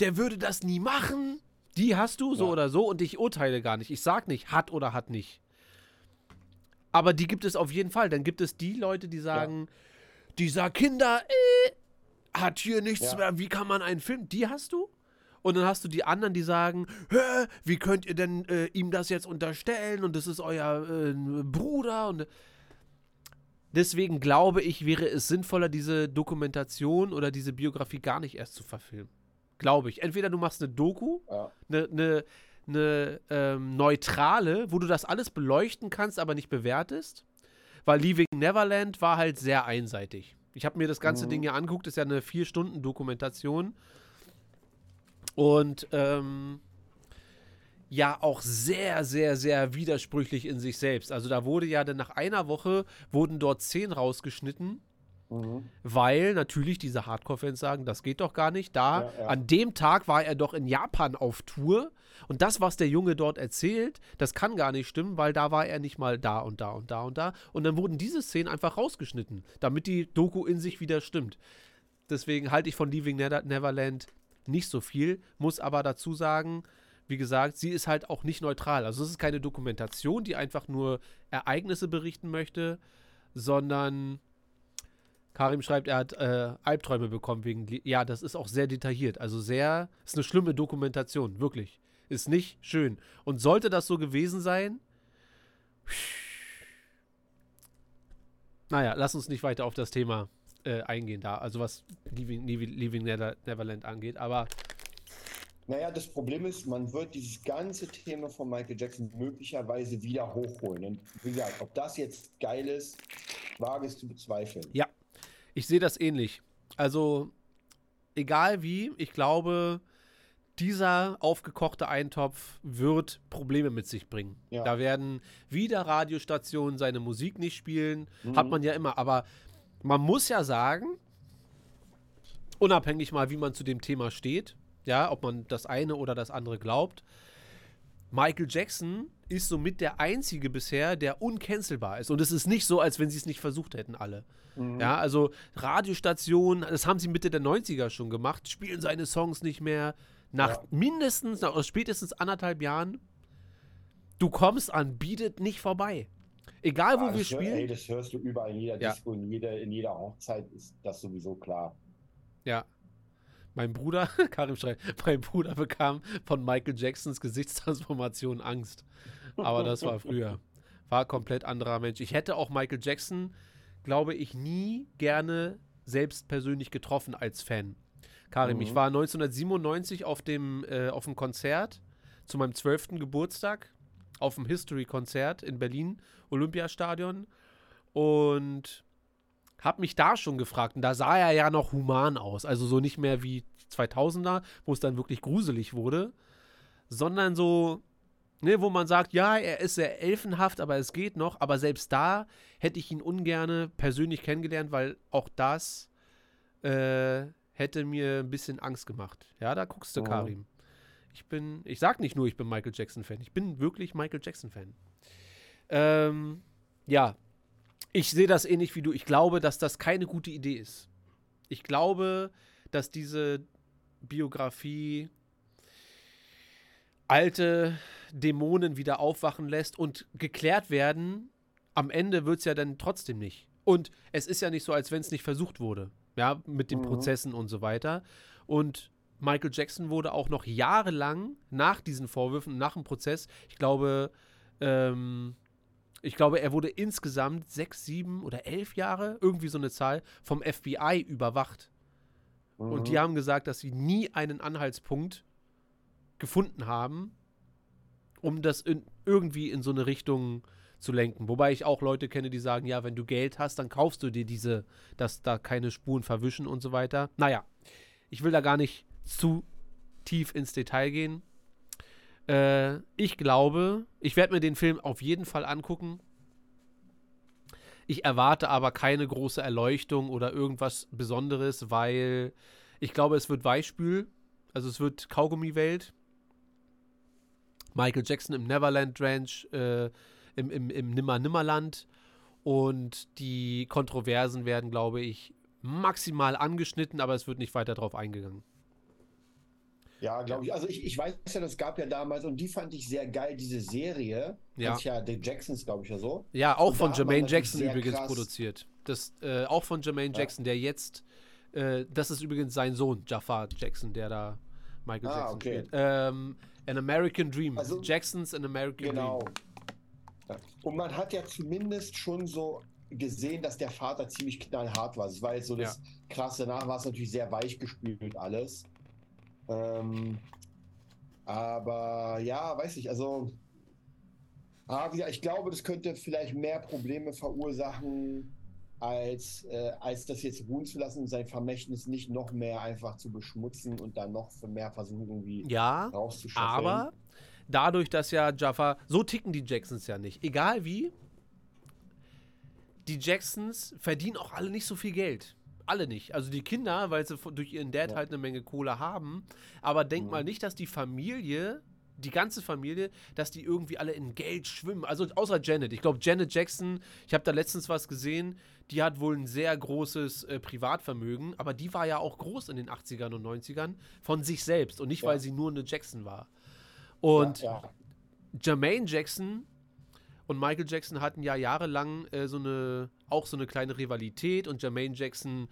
der würde das nie machen. Die hast du so Ja. oder so und ich urteile gar nicht. Ich sag nicht, hat oder hat nicht. Aber die gibt es auf jeden Fall. Dann gibt es die Leute, die sagen, dieser Kinder, äh, hat hier nichts Ja. mehr, wie kann man einen Film, die hast du? Und dann hast du die anderen, die sagen, Hä, wie könnt ihr denn äh, ihm das jetzt unterstellen und das ist euer äh, Bruder und deswegen glaube ich, wäre es sinnvoller, diese Dokumentation oder diese Biografie gar nicht erst zu verfilmen. Glaube ich. Entweder du machst eine Doku, Ja. eine, eine, eine ähm, neutrale, wo du das alles beleuchten kannst, aber nicht bewertest. Weil Leaving Neverland war halt sehr einseitig. Ich habe mir das ganze Ding ja angeguckt, ist ja eine vier Stunden Dokumentation. Und ähm, ja, auch sehr, sehr, sehr widersprüchlich in sich selbst. Also da wurde ja dann nach einer Woche, wurden dort zehn rausgeschnitten, Mhm. weil natürlich diese Hardcore-Fans sagen, das geht doch gar nicht. Da, Ja, ja. an dem Tag war er doch in Japan auf Tour. Und das, was der Junge dort erzählt, das kann gar nicht stimmen, weil da war er nicht mal da und da und da und da. Und dann wurden diese Szenen einfach rausgeschnitten, damit die Doku in sich wieder stimmt. Deswegen halte ich von Leaving Neverland nicht so viel, muss aber dazu sagen, wie gesagt, sie ist halt auch nicht neutral. Also es ist keine Dokumentation, die einfach nur Ereignisse berichten möchte, sondern Karim schreibt, er hat äh, Albträume bekommen wegen. Ja, das ist auch sehr detailliert. Also sehr, ist eine schlimme Dokumentation, wirklich. Ist nicht schön. Und sollte das so gewesen sein, naja, lass uns nicht weiter auf das Thema äh, eingehen da. Also was Leaving, Leaving, Nether, Neverland angeht. Aber Naja, das Problem ist, man wird dieses ganze Thema von Michael Jackson möglicherweise wieder hochholen. Und wie gesagt, ob das jetzt geil ist, wage es zu bezweifeln. Ja, ich sehe das ähnlich. Also, egal wie, ich glaube, dieser aufgekochte Eintopf wird Probleme mit sich bringen. Ja. Da werden wieder Radiostationen seine Musik nicht spielen. Hat man ja immer. Aber man muss ja sagen, unabhängig mal, wie man zu dem Thema steht, ja, ob man das eine oder das andere glaubt, Michael Jackson ist somit der einzige bisher, der uncancelbar ist. Und es ist nicht so, als wenn sie es nicht versucht hätten, alle. Ja, also Radiostationen, das haben sie Mitte der 90er schon gemacht, spielen seine Songs nicht mehr. Nach Ja. mindestens, nach spätestens anderthalb Jahren, du kommst an Bietet nicht vorbei. Egal, wo Ah, wir hör- Ey, spielen. das hörst du überall in jeder Ja. Disco, in jeder, in jeder Hochzeit ist das sowieso klar. Ja. Mein Bruder, <laughs> Karim schreibt, mein Bruder bekam von Michael Jacksons Gesichtstransformation Angst. Aber das war früher. War komplett anderer Mensch. Ich hätte auch Michael Jackson, glaube ich, nie gerne selbst persönlich getroffen als Fan. Karim, ich war 1997 auf dem, äh, auf dem Konzert zu meinem 12. Geburtstag auf dem History-Konzert in Berlin, Olympiastadion. Und hab mich da schon gefragt. Und da sah er ja noch human aus. Also so nicht mehr wie 2000er, wo es dann wirklich gruselig wurde, sondern so, ne, wo man sagt, ja, er ist sehr elfenhaft, aber es geht noch. Aber selbst da hätte ich ihn ungerne persönlich kennengelernt, weil auch das äh, hätte mir ein bisschen Angst gemacht. Ja, da guckst du, Oh. Karim. Ich bin, ich sag nicht nur, ich bin Michael Jackson-Fan. Ich bin wirklich Michael Jackson-Fan. Ähm, ja, ich sehe das ähnlich wie du. Ich glaube, dass das keine gute Idee ist. Ich glaube, dass diese Biografie alte Dämonen wieder aufwachen lässt und geklärt werden. Am Ende wird es ja dann trotzdem nicht. Und es ist ja nicht so, als wenn es nicht versucht wurde. Ja, mit den Prozessen und so weiter. Und Michael Jackson wurde auch noch jahrelang nach diesen Vorwürfen, nach dem Prozess, ich glaube, ähm, ich glaube, er wurde insgesamt sechs, sieben oder elf Jahre, irgendwie so eine Zahl, vom FBI überwacht. Und die haben gesagt, dass sie nie einen Anhaltspunkt gefunden haben, um das in, irgendwie in so eine Richtung zu lenken. Wobei ich auch Leute kenne, die sagen, ja, wenn du Geld hast, dann kaufst du dir diese, dass da keine Spuren verwischen und so weiter. Naja, ich will da gar nicht zu tief ins Detail gehen. Äh, ich glaube, ich werde mir den Film auf jeden Fall angucken. Ich erwarte aber keine große Erleuchtung oder irgendwas Besonderes, weil ich glaube, es wird Weichspül. Also es wird Kaugummi-Welt. Michael Jackson im Neverland Ranch, äh, im, im, im Nimmer-Nimmerland. Und die Kontroversen werden, glaube ich, maximal angeschnitten, aber es wird nicht weiter drauf eingegangen. Ja, glaube ich. Also ich, ich weiß ja, das gab ja damals und die fand ich sehr geil, diese Serie. Ja. Das ist ja The Jacksons, glaube ich ja so. Ja, auch Und von Jermaine Jackson übrigens krass- produziert. Das, äh, auch von Jermaine Ja. Jackson, der jetzt Äh, das ist übrigens sein Sohn, Jafar Jackson, der da Michael Ah, Jackson okay. spielt. Ähm, An American Dream. Also- Jacksons An American Genau. Dream. Ja. Und man hat ja zumindest schon so gesehen, dass der Vater ziemlich knallhart war. Das war jetzt so das Krasse. Danach war es natürlich sehr weich gespielt alles. Ähm, aber ja, weiß ich, also. Ah, wie gesagt, ich glaube, das könnte vielleicht mehr Probleme verursachen, als, äh, als das jetzt ruhen zu lassen und sein Vermächtnis nicht noch mehr einfach zu beschmutzen und dann noch für mehr versuchen, irgendwie Ja, rauszuschaffen. aber dadurch, dass ja Jafar, so ticken die Jacksons ja nicht. Egal wie, die Jacksons verdienen auch alle nicht so viel Geld. Alle nicht. Also die Kinder, weil sie durch ihren Dad Ja. halt eine Menge Kohle haben. Aber denk Mhm. mal nicht, dass die Familie, die ganze Familie, dass die irgendwie alle in Geld schwimmen. Also außer Janet. Ich glaube, Janet Jackson, ich habe da letztens was gesehen, die hat wohl ein sehr großes äh, Privatvermögen, aber die war ja auch groß in den 80ern und 90ern von sich selbst und nicht, Ja. weil sie nur eine Jackson war. Und ja, ja. Jermaine Jackson und Michael Jackson hatten ja jahrelang äh, so eine, auch so eine kleine Rivalität und Jermaine Jackson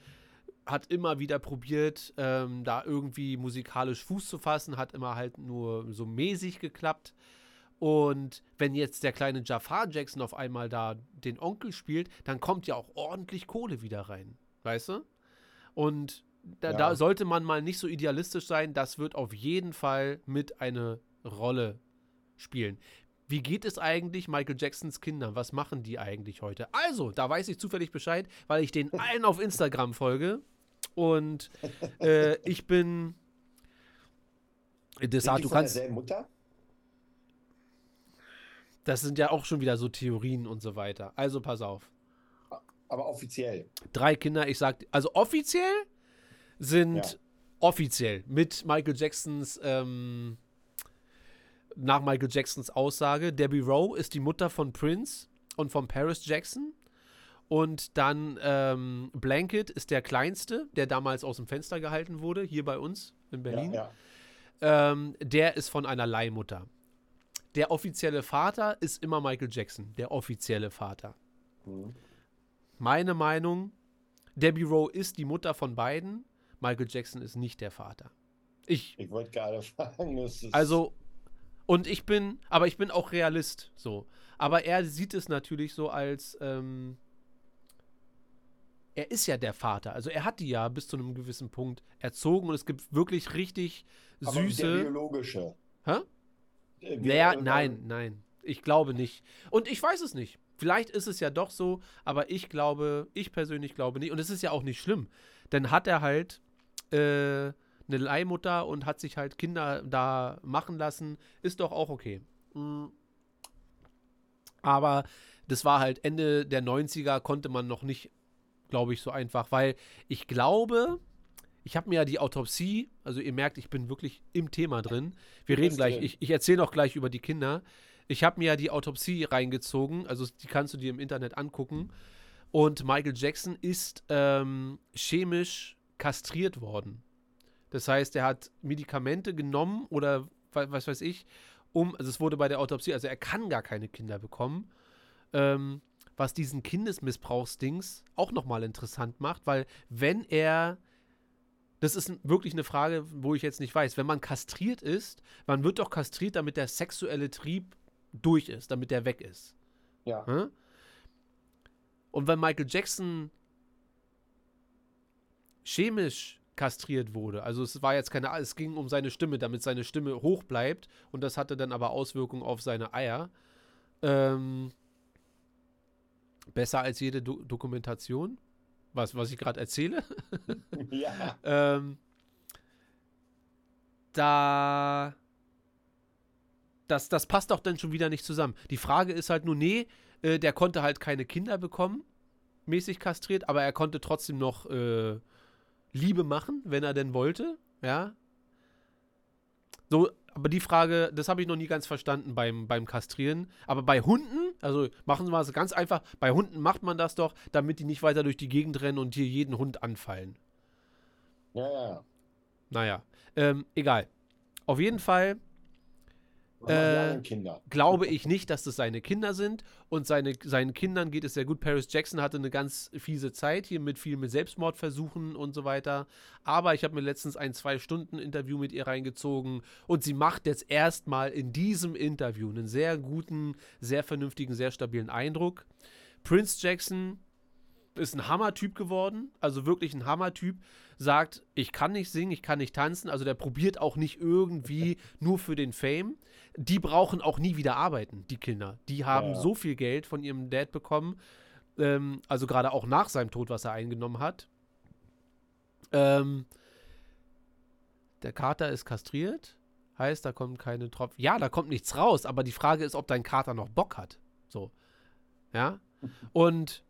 hat immer wieder probiert, ähm, da irgendwie musikalisch Fuß zu fassen, hat immer halt nur so mäßig geklappt. Und wenn jetzt der kleine Jafar Jackson auf einmal da den Onkel spielt, dann kommt ja auch ordentlich Kohle wieder rein. Weißt du? Und da, Ja. da sollte man mal nicht so idealistisch sein. Das wird auf jeden Fall mit eine Rolle spielen. Wie geht es eigentlich Michael Jacksons Kindern? Was machen die eigentlich heute? Also, da weiß ich zufällig Bescheid, weil ich den <laughs> allen auf Instagram folge. Und äh, ich bin. Das, Sind die du kannst, Mutter? das sind ja auch schon wieder so Theorien und so weiter. Also pass auf. Aber offiziell. Drei Kinder, ich sag, also offiziell sind Ja. offiziell mit Michael Jacksons, ähm, nach Michael Jacksons Aussage, Debbie Rowe ist die Mutter von Prince und von Paris Jackson. Und dann ähm, Blanket ist der kleinste, der damals aus dem Fenster gehalten wurde, hier bei uns in Berlin. Ja, ja. Ähm, der ist von einer Leihmutter. Der offizielle Vater ist immer Michael Jackson, der offizielle Vater. Mhm. Meine Meinung, Debbie Rowe ist die Mutter von beiden, Michael Jackson ist nicht der Vater. Ich, Ich wollte gerade <laughs> fragen, also, und ich bin, aber ich bin auch Realist, so. Aber er sieht es natürlich so als, ähm, er ist ja der Vater. Also er hat die ja bis zu einem gewissen Punkt erzogen und es gibt wirklich richtig aber der süße. biologische. Hä? Äh, Naja, nein, nein. Ich glaube nicht. Und ich weiß es nicht. Vielleicht ist es ja doch so, aber ich glaube, ich persönlich glaube nicht. Und es ist ja auch nicht schlimm. Denn hat er halt äh, eine Leihmutter und hat sich halt Kinder da machen lassen, ist doch auch okay. Mm. Aber das war halt Ende der 90er, konnte man noch nicht, glaube ich, so einfach, weil ich glaube, ich habe mir ja die Autopsie, also ihr merkt, ich bin wirklich im Thema drin. Wir reden gleich, ich, ich erzähle noch gleich über die Kinder. Ich habe mir ja die Autopsie reingezogen, also die kannst du dir im Internet angucken. Und Michael Jackson ist ähm, chemisch kastriert worden. Das heißt, er hat Medikamente genommen oder wa- was weiß ich, um, also es wurde bei der Autopsie, also er kann gar keine Kinder bekommen. Ähm, was diesen Kindesmissbrauchsdings auch nochmal interessant macht, weil wenn er, das ist wirklich eine Frage, wo ich jetzt nicht weiß, wenn man kastriert ist, man wird doch kastriert, damit der sexuelle Trieb durch ist, damit der weg ist. Ja. Hä? Und wenn Michael Jackson chemisch kastriert wurde, also es war jetzt keine, es ging um seine Stimme, damit seine Stimme hoch bleibt und das hatte dann aber Auswirkungen auf seine Eier. Ähm, besser als jede Do Dokumentation, was, was ich gerade erzähle. <laughs> ja. ähm, da. Das, das passt doch dann schon wieder nicht zusammen. Die Frage ist halt nur, nee, äh, der konnte halt keine Kinder bekommen, mäßig kastriert, aber er konnte trotzdem noch äh, Liebe machen, wenn er denn wollte, ja. So, aber die Frage, das habe ich noch nie ganz verstanden beim, beim Kastrieren. Aber bei Hunden, also machen wir es ganz einfach, bei Hunden macht man das doch, damit die nicht weiter durch die Gegend rennen und hier jeden Hund anfallen. Ja, ja. Naja, ähm, egal. Auf jeden Fall Äh, glaube ich nicht, dass das seine Kinder sind. Und seine, seinen Kindern geht es sehr gut. Paris Jackson hatte eine ganz fiese Zeit hier mit viel mit Selbstmordversuchen und so weiter. Aber ich habe mir letztens ein Zwei-Stunden-Interview mit ihr reingezogen. Und sie macht jetzt erstmal in diesem Interview einen sehr guten, sehr vernünftigen, sehr stabilen Eindruck. Prince Jackson ist ein Hammertyp geworden, also wirklich ein Hammertyp, sagt, ich kann nicht singen, ich kann nicht tanzen, also der probiert auch nicht irgendwie nur für den Fame. Die brauchen auch nie wieder arbeiten, die Kinder. Die haben ja. so viel Geld von ihrem Dad bekommen, ähm, also gerade auch nach seinem Tod, was er eingenommen hat. Ähm, der Kater ist kastriert, heißt, da kommen keine Tropfen. Ja, da kommt nichts raus, aber die Frage ist, ob dein Kater noch Bock hat. So. Ja. <laughs> Und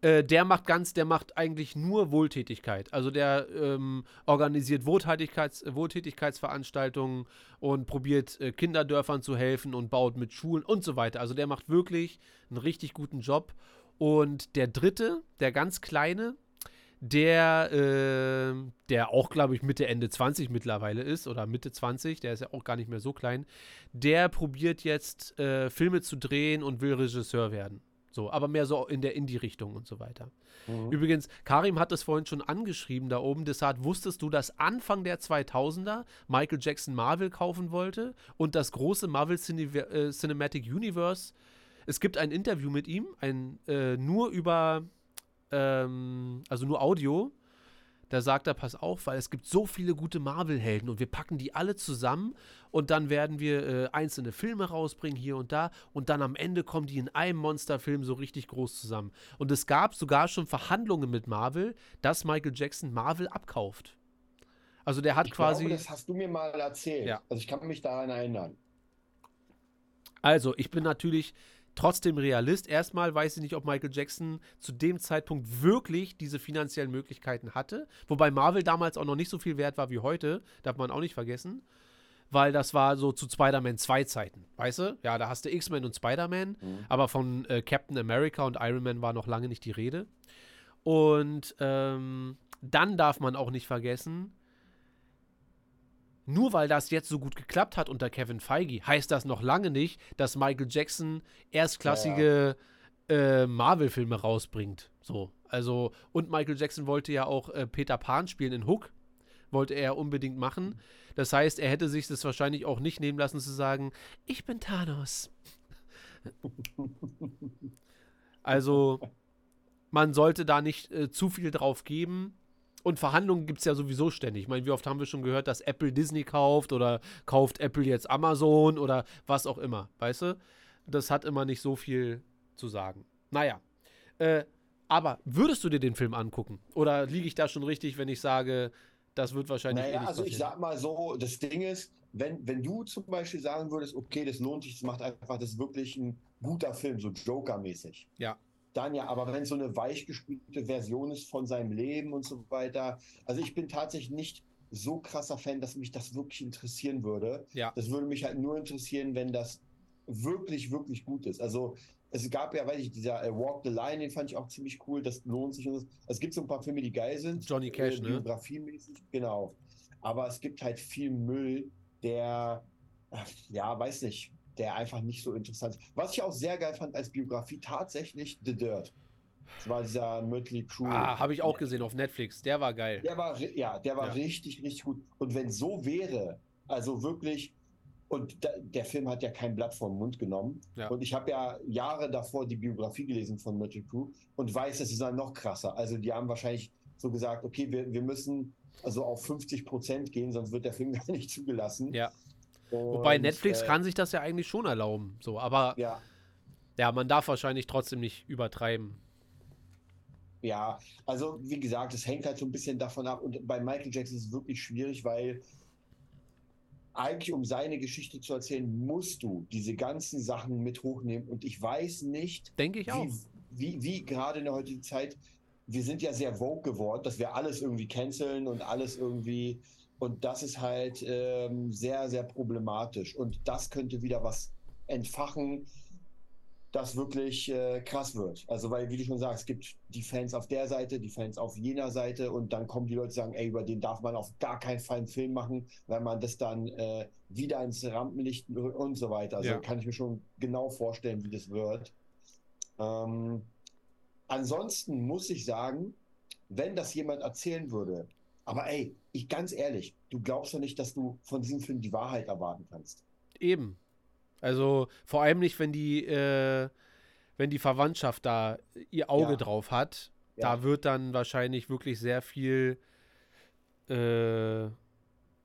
äh, der macht ganz, der macht eigentlich nur Wohltätigkeit. Also der ähm, organisiert Wohltätigkeits, Wohltätigkeitsveranstaltungen und probiert äh, Kinderdörfern zu helfen und baut mit Schulen und so weiter. Also der macht wirklich einen richtig guten Job. Und der dritte, der ganz kleine, der, äh, der auch, glaube ich, Mitte, Ende 20 mittlerweile ist oder Mitte 20, der ist ja auch gar nicht mehr so klein, der probiert jetzt äh, Filme zu drehen und will Regisseur werden. So, aber mehr so in der Indie-Richtung und so weiter. Mhm. Übrigens, Karim hat es vorhin schon angeschrieben da oben. Deshalb wusstest du, dass Anfang der 2000er Michael Jackson Marvel kaufen wollte und das große Marvel Cine äh, Cinematic Universe. Es gibt ein Interview mit ihm, ein äh, nur über, ähm, also nur Audio, da sagt er, pass auf, weil es gibt so viele gute Marvel-Helden und wir packen die alle zusammen und dann werden wir äh, einzelne Filme rausbringen hier und da und dann am Ende kommen die in einem Monsterfilm so richtig groß zusammen. Und es gab sogar schon Verhandlungen mit Marvel, dass Michael Jackson Marvel abkauft. Also der hat ich quasi. Glaube, das hast du mir mal erzählt. Ja. Also ich kann mich daran erinnern. Also ich bin natürlich trotzdem Realist. Erstmal weiß ich nicht, ob Michael Jackson zu dem Zeitpunkt wirklich diese finanziellen Möglichkeiten hatte. Wobei Marvel damals auch noch nicht so viel wert war wie heute. Darf man auch nicht vergessen. Weil das war so zu Spider-Man 2 Zeiten. Weißt du? Ja, da hast du X-Men und Spider-Man. Mhm. Aber von äh, Captain America und Iron Man war noch lange nicht die Rede. Und ähm, dann darf man auch nicht vergessen, nur weil das jetzt so gut geklappt hat unter Kevin Feige, heißt das noch lange nicht, dass Michael Jackson erstklassige ja, ja. äh, Marvel-Filme rausbringt. So, also, und Michael Jackson wollte ja auch äh, Peter Pan spielen in Hook. Wollte er unbedingt machen. Das heißt, er hätte sich das wahrscheinlich auch nicht nehmen lassen zu sagen, ich bin Thanos. <laughs> also, man sollte da nicht äh, zu viel drauf geben. Und Verhandlungen gibt es ja sowieso ständig. Ich meine, wie oft haben wir schon gehört, dass Apple Disney kauft oder kauft Apple jetzt Amazon oder was auch immer, weißt du? Das hat immer nicht so viel zu sagen. Naja. Äh, aber würdest du dir den Film angucken? Oder liege ich da schon richtig, wenn ich sage, das wird wahrscheinlich. Naja, eh also ich sag mal so, das Ding ist, wenn, wenn du zum Beispiel sagen würdest, okay, das lohnt sich, das macht einfach, das ist wirklich ein guter Film, so Joker-mäßig. Ja dann ja, aber wenn es so eine weichgespülte Version ist von seinem Leben und so weiter. Also ich bin tatsächlich nicht so krasser Fan, dass mich das wirklich interessieren würde. Ja. Das würde mich halt nur interessieren, wenn das wirklich, wirklich gut ist. Also es gab ja, weiß ich, dieser äh, Walk the Line, den fand ich auch ziemlich cool, das lohnt sich. Und es gibt so ein paar Filme, die geil sind. Johnny Cash, äh, Biografiemäßig, ne? genau. Aber es gibt halt viel Müll, der, ja, weiß nicht, der einfach nicht so interessant ist. Was ich auch sehr geil fand als Biografie, tatsächlich The Dirt. Das war dieser Mötley Crew. Ah, habe ich auch gesehen auf Netflix. Der war geil. Der war, ja, der war ja. richtig, richtig gut. Und wenn so wäre, also wirklich, und da, der Film hat ja kein Blatt vom Mund genommen. Ja. Und ich habe ja Jahre davor die Biografie gelesen von Mötley Crew und weiß, das ist dann noch krasser. Also die haben wahrscheinlich so gesagt, okay, wir, wir müssen also auf 50 Prozent gehen, sonst wird der Film <laughs> gar nicht zugelassen. Ja. Und, Wobei Netflix äh, kann sich das ja eigentlich schon erlauben. So, aber ja. ja, man darf wahrscheinlich trotzdem nicht übertreiben. Ja, also wie gesagt, es hängt halt so ein bisschen davon ab. Und bei Michael Jackson ist es wirklich schwierig, weil eigentlich, um seine Geschichte zu erzählen, musst du diese ganzen Sachen mit hochnehmen. Und ich weiß nicht, denke ich wie, auch, wie, wie gerade in der heutigen Zeit, wir sind ja sehr vogue geworden, dass wir alles irgendwie canceln und alles irgendwie und das ist halt ähm, sehr, sehr problematisch. Und das könnte wieder was entfachen. das wirklich äh, krass wird. Also, weil, wie du schon sagst, es gibt die Fans auf der Seite, die Fans auf jener Seite und dann kommen die Leute und sagen, ey, über den darf man auf gar keinen Fall einen Film machen, weil man das dann äh, wieder ins Rampenlicht und so weiter. Also Ja. kann ich mir schon genau vorstellen, wie das wird. Ähm, ansonsten muss ich sagen, wenn das jemand erzählen würde, aber ey, ich ganz ehrlich, du glaubst doch nicht, dass du von diesem Film die Wahrheit erwarten kannst. Eben. Also vor allem nicht, wenn die, äh, wenn die Verwandtschaft da ihr Auge Ja. drauf hat. Ja. Da wird dann wahrscheinlich wirklich sehr viel äh,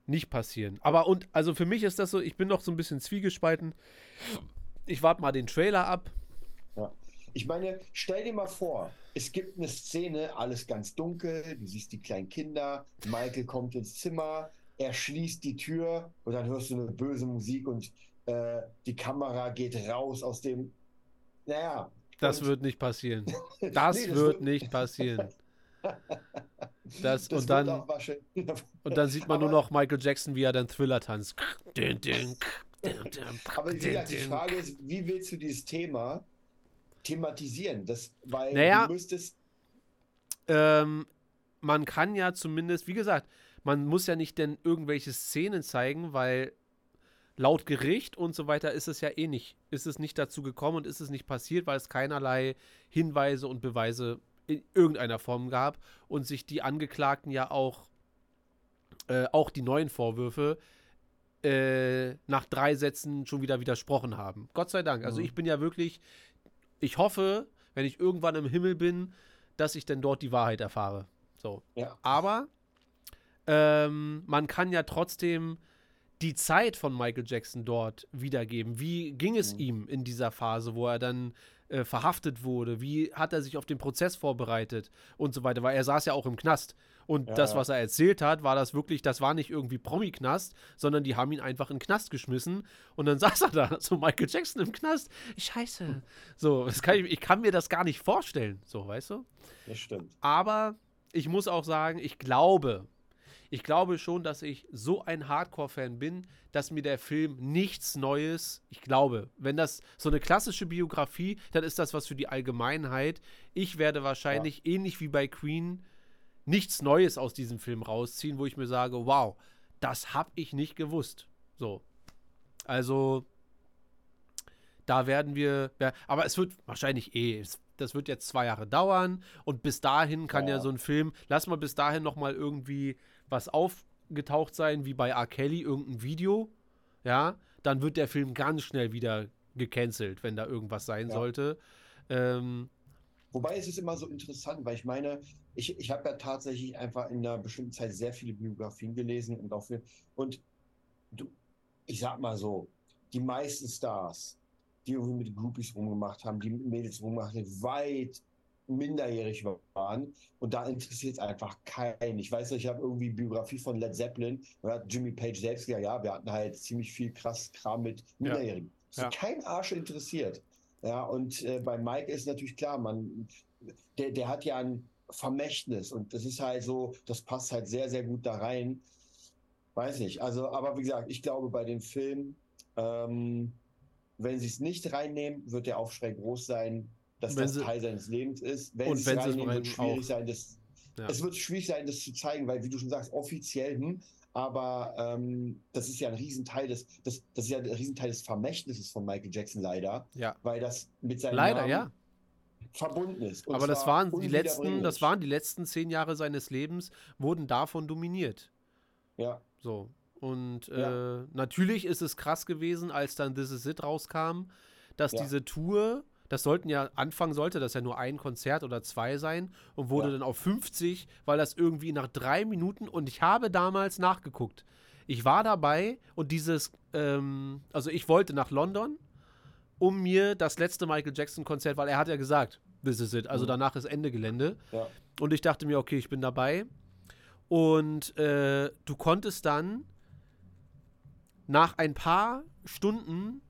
nicht passieren. Aber und, also für mich ist das so, ich bin noch so ein bisschen zwiegespalten. Ich warte mal den Trailer ab. Ich meine, stell dir mal vor, es gibt eine Szene, alles ganz dunkel, du siehst die kleinen Kinder, Michael kommt ins Zimmer, er schließt die Tür und dann hörst du eine böse Musik und äh, die Kamera geht raus aus dem. Naja. Das wird nicht passieren. <laughs> Das, Nee, das wird wird- nicht passieren. Das, Das und, dann, und dann sieht man nur Aber- noch Michael Jackson, wie er dann Thriller tanzt. Aber wie dün, gesagt, die. Frage ist, wie willst du dieses Thema thematisieren? Das, weil Naja. du müsstest. ähm, man kann ja zumindest, wie gesagt, man muss ja nicht denn irgendwelche Szenen zeigen, weil laut Gericht und so weiter ist es ja eh nicht, ist es nicht dazu gekommen und ist es nicht passiert, weil es keinerlei Hinweise und Beweise in irgendeiner Form gab und sich die Angeklagten ja auch, äh, auch die neuen Vorwürfe äh, nach drei Sätzen schon wieder widersprochen haben. Gott sei Dank. Also Mhm. ich bin ja wirklich, ich hoffe, wenn ich irgendwann im Himmel bin, dass ich denn dort die Wahrheit erfahre. So. Ja. Aber ähm, man kann ja trotzdem die Zeit von Michael Jackson dort wiedergeben. Wie ging es Mhm. ihm in dieser Phase, wo er dann äh, verhaftet wurde? Wie hat er sich auf den Prozess vorbereitet und so weiter? Weil er saß ja auch im Knast. Und Ja, das, ja. was er erzählt hat, war das wirklich, das war nicht irgendwie Promi-Knast, sondern die haben ihn einfach in den Knast geschmissen und dann <laughs> saß er da, so Michael Jackson im Knast. Scheiße. So, kann ich, ich kann mir das gar nicht vorstellen, so, weißt du? Das stimmt. Aber ich muss auch sagen, ich glaube, ich glaube schon, dass ich so ein Hardcore-Fan bin, dass mir der Film nichts Neues, ich glaube, wenn das so eine klassische Biografie, dann ist das was für die Allgemeinheit. Ich werde wahrscheinlich ähnlich wie bei Queen nichts Neues aus diesem Film rausziehen, wo ich mir sage, wow, das habe ich nicht gewusst. So. Also da werden wir, ja, aber es wird wahrscheinlich eh, das wird jetzt zwei Jahre dauern und bis dahin kann ja, Ja. so ein Film, lass mal bis dahin noch mal irgendwie was aufgetaucht sein, wie bei R. Kelly, irgendein Video, ja, dann wird der Film ganz schnell wieder gecancelt, wenn da irgendwas sein Ja. sollte. Ähm, Wobei es ist immer so interessant, weil ich meine, ich, ich habe ja tatsächlich einfach in einer bestimmten Zeit sehr viele Biografien gelesen und auch für, und du, ich sag mal so, die meisten Stars, die irgendwie mit Groupies rumgemacht haben, die mit Mädels rumgemacht haben, weit minderjährig waren und da interessiert es einfach keinen. Ich weiß nicht, ich habe irgendwie Biografie von Led Zeppelin da hat Jimmy Page selbst gesagt, ja, wir hatten halt ziemlich viel krass Kram mit Minderjährigen. Ja. ist kein Arsch interessiert. Ja, und äh, bei Mike ist natürlich klar, man, der, der hat ja ein Vermächtnis und das ist halt so, das passt halt sehr, sehr gut da rein. Weiß nicht. Also, aber wie gesagt, ich glaube bei den Filmen, ähm, wenn sie es nicht reinnehmen, wird der Aufschrei groß sein, dass Wenn das sie- Teil seines Lebens ist. Wenn Und sie es wenn sie es reinnehmen, wird es schwierig auch. sein, das, Ja. es wird schwierig sein, das zu zeigen, weil, wie du schon sagst, offiziell, hm, aber ähm, das ist ja ein Riesenteil des, das, das ist ja ein Riesenteil des Vermächtnisses von Michael Jackson leider, ja. weil das mit seinem Leider, Namen ja. verbunden ist. Und Aber das waren die letzten, das waren die letzten zehn Jahre seines Lebens, wurden davon dominiert. Ja, So. Und Ja. äh, natürlich ist es krass gewesen, als dann This Is It rauskam, dass Ja. diese Tour, das sollten ja, anfangen sollte das ja nur ein Konzert oder zwei sein und wurde Ja. dann auf 50, weil das irgendwie nach drei Minuten und ich habe damals nachgeguckt. Ich war dabei und dieses, ähm, also ich wollte nach London, um mir das letzte Michael Jackson Konzert, weil er hat ja gesagt, This is it, also Mhm. danach ist Ende Gelände. ja. Und ich dachte mir, okay, ich bin dabei. Und äh, du konntest dann nach ein paar Stunden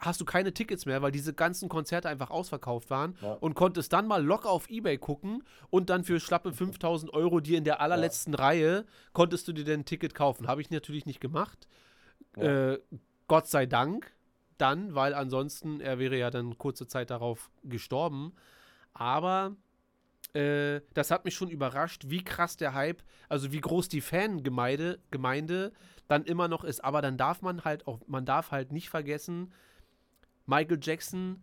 hast du keine Tickets mehr, weil diese ganzen Konzerte einfach ausverkauft waren Ja. und konntest dann mal locker auf Ebay gucken und dann für schlappe 5000 Euro dir in der allerletzten Reihe konntest du dir dann ein Ticket kaufen. Habe ich natürlich nicht gemacht. Ja. Äh, Gott sei Dank, dann, weil ansonsten er wäre ja dann kurze Zeit darauf gestorben. Aber äh, das hat mich schon überrascht, wie krass der Hype, also wie groß die Fangemeinde Gemeinde dann immer noch ist. Aber dann darf man halt auch, man darf halt nicht vergessen, Michael Jackson,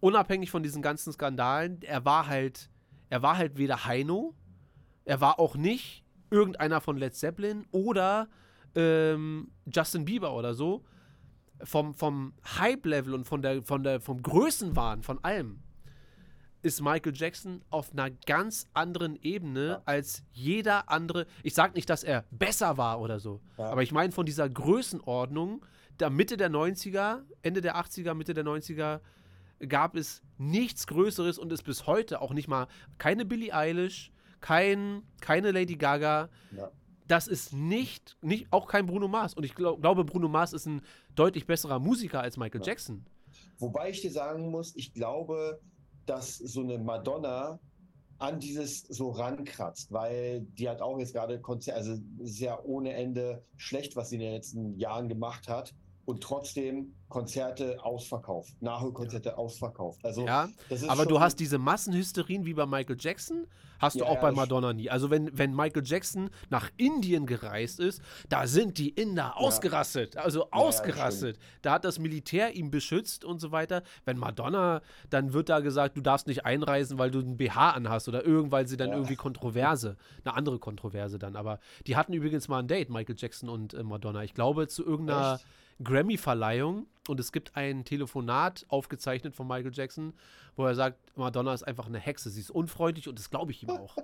unabhängig von diesen ganzen Skandalen, er war halt, er war halt weder Heino, er war auch nicht irgendeiner von Led Zeppelin oder ähm, Justin Bieber oder so. Vom, vom Hype-Level und von der, von der, vom Größenwahn, von allem, ist Michael Jackson auf einer ganz anderen Ebene Ja. als jeder andere. Ich sage nicht, dass er besser war oder so, Ja. aber ich meine von dieser Größenordnung, da Mitte der 90er, Ende der 80er, Mitte der 90er gab es nichts Größeres und ist bis heute auch nicht mal keine Billie Eilish, kein, keine Lady Gaga. Ja. Das ist nicht, nicht, auch kein Bruno Mars. Und ich glaub, glaube, Bruno Mars ist ein deutlich besserer Musiker als Michael Ja. Jackson. Wobei ich dir sagen muss, ich glaube, dass so eine Madonna an dieses so rankratzt, weil die hat auch jetzt gerade Konzerte, also ja ohne Ende schlecht, was sie in den letzten Jahren gemacht hat und trotzdem Konzerte ausverkauft, Nachholkonzerte ausverkauft. Also Ja, das ist aber du hast diese Massenhysterien wie bei Michael Jackson, hast du Ja, auch ja, bei Madonna nie. Also wenn, wenn Michael Jackson nach Indien gereist ist, da sind die Inder ausgerastet. Also ausgerastet. da hat das Militär ihn beschützt und so weiter. Wenn Madonna, dann wird da gesagt, du darfst nicht einreisen, weil du einen BH anhast oder irgend, weil sie dann Ja. irgendwie Kontroverse, eine andere Kontroverse dann. Aber die hatten übrigens mal ein Date, Michael Jackson und äh, Madonna. Ich glaube, zu irgendeiner Echt? Grammy-Verleihung und es gibt ein Telefonat aufgezeichnet von Michael Jackson, wo er sagt, Madonna ist einfach eine Hexe, sie ist unfreundlich und das glaube ich ihm auch.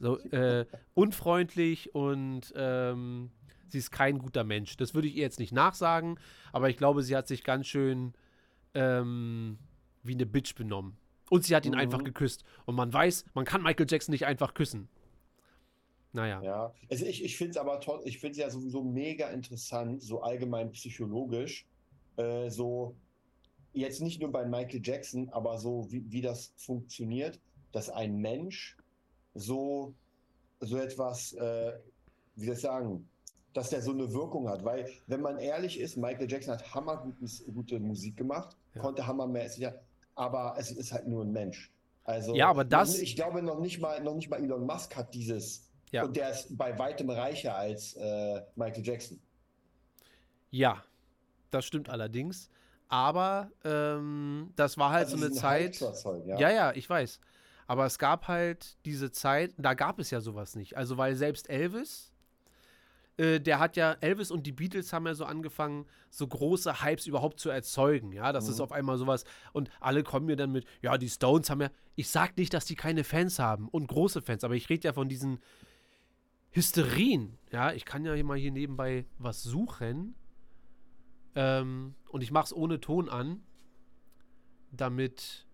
So, äh, unfreundlich und ähm, sie ist kein guter Mensch. Das würde ich ihr jetzt nicht nachsagen, aber ich glaube, sie hat sich ganz schön ähm, wie eine Bitch benommen. Und sie hat ihn Mhm. einfach geküsst. Und man weiß, man kann Michael Jackson nicht einfach küssen. Naja. Ja, also ich, ich finde es aber toll, ich finde es ja sowieso mega interessant, so allgemein psychologisch, äh, so jetzt nicht nur bei Michael Jackson, aber so wie, wie das funktioniert, dass ein Mensch so, so etwas, äh, wie soll ich sagen, dass der so eine Wirkung hat, weil wenn man ehrlich ist, Michael Jackson hat hammergutes, gute Musik gemacht, Ja. konnte hammermäßig, aber es ist halt nur ein Mensch. Also Ja, aber das- ich glaube noch nicht mal, noch nicht mal Elon Musk hat dieses Ja. und der ist bei weitem reicher als äh, Michael Jackson. Ja, das stimmt allerdings. Aber ähm, das war halt Also so eine Zeit. ja. Ja, ja, ich weiß. Aber es gab halt diese Zeit, da gab es ja sowas nicht. Also, weil selbst Elvis, äh, der hat ja, Elvis und die Beatles haben ja so angefangen, so große Hypes überhaupt zu erzeugen. Ja, das ist Mhm. auf einmal sowas. Und alle kommen mir dann mit, ja, die Stones haben ja, ich sag nicht, dass die keine Fans haben und große Fans, aber ich rede ja von diesen Hysterien. Ja, ich kann ja mal hier nebenbei was suchen. Ähm, und ich mach's ohne Ton an, damit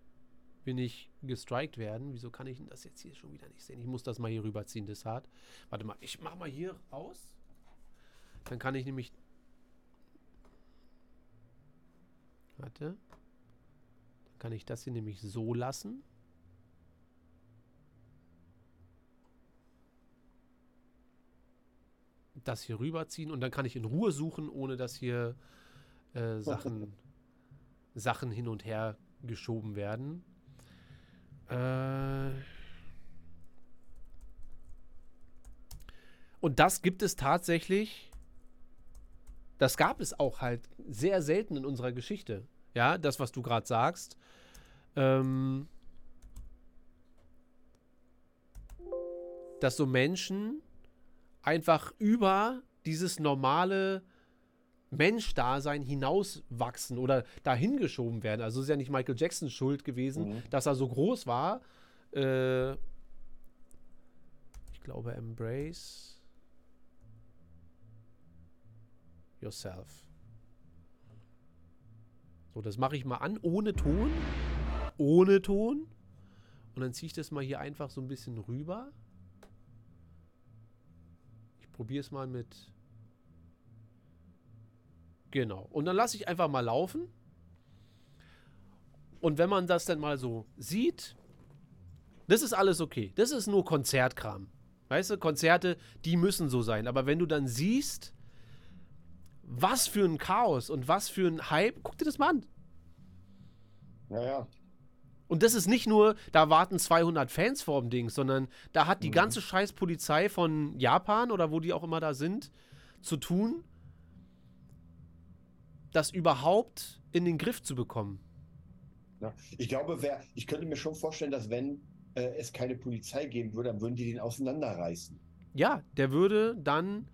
wir nicht gestrikt werden. Wieso kann ich denn das jetzt hier schon wieder nicht sehen? Ich muss das mal hier rüberziehen, das hart. Warte mal, ich mach mal hier raus. Dann kann ich nämlich. Warte. Dann kann ich das hier nämlich so lassen. Das hier rüberziehen und dann kann ich in Ruhe suchen, ohne dass hier äh, <laughs> Sachen, Sachen hin und her geschoben werden. Äh und das gibt es tatsächlich. Das gab es auch halt sehr selten in unserer Geschichte. Ja, das, was du gerade sagst. Ähm, dass so Menschen einfach über dieses normale Mensch-Dasein hinauswachsen oder dahin geschoben werden. Also es ist ja nicht Michael Jacksons Schuld gewesen, Mhm. dass er so groß war. Äh, ich glaube, Embrace Yourself. So, das mache ich mal an, ohne Ton. Ohne Ton. Und dann ziehe ich das mal hier einfach so ein bisschen rüber. Probiere es mal mit. Genau. Und dann lasse ich einfach mal laufen. Und wenn man das dann mal so sieht, das ist alles okay. Das ist nur Konzertkram. Weißt du, Konzerte, die müssen so sein. Aber wenn du dann siehst, was für ein Chaos und was für ein Hype. Guck dir das mal an. Naja. Und das ist nicht nur, da warten 200 Fans vor dem Ding, sondern da hat die Mhm. ganze scheiß Polizei von Japan oder wo die auch immer da sind, zu tun, das überhaupt in den Griff zu bekommen. Ja. Ich glaube, wer, ich könnte mir schon vorstellen, dass wenn äh, es keine Polizei geben würde, dann würden die den auseinanderreißen. Ja, der würde dann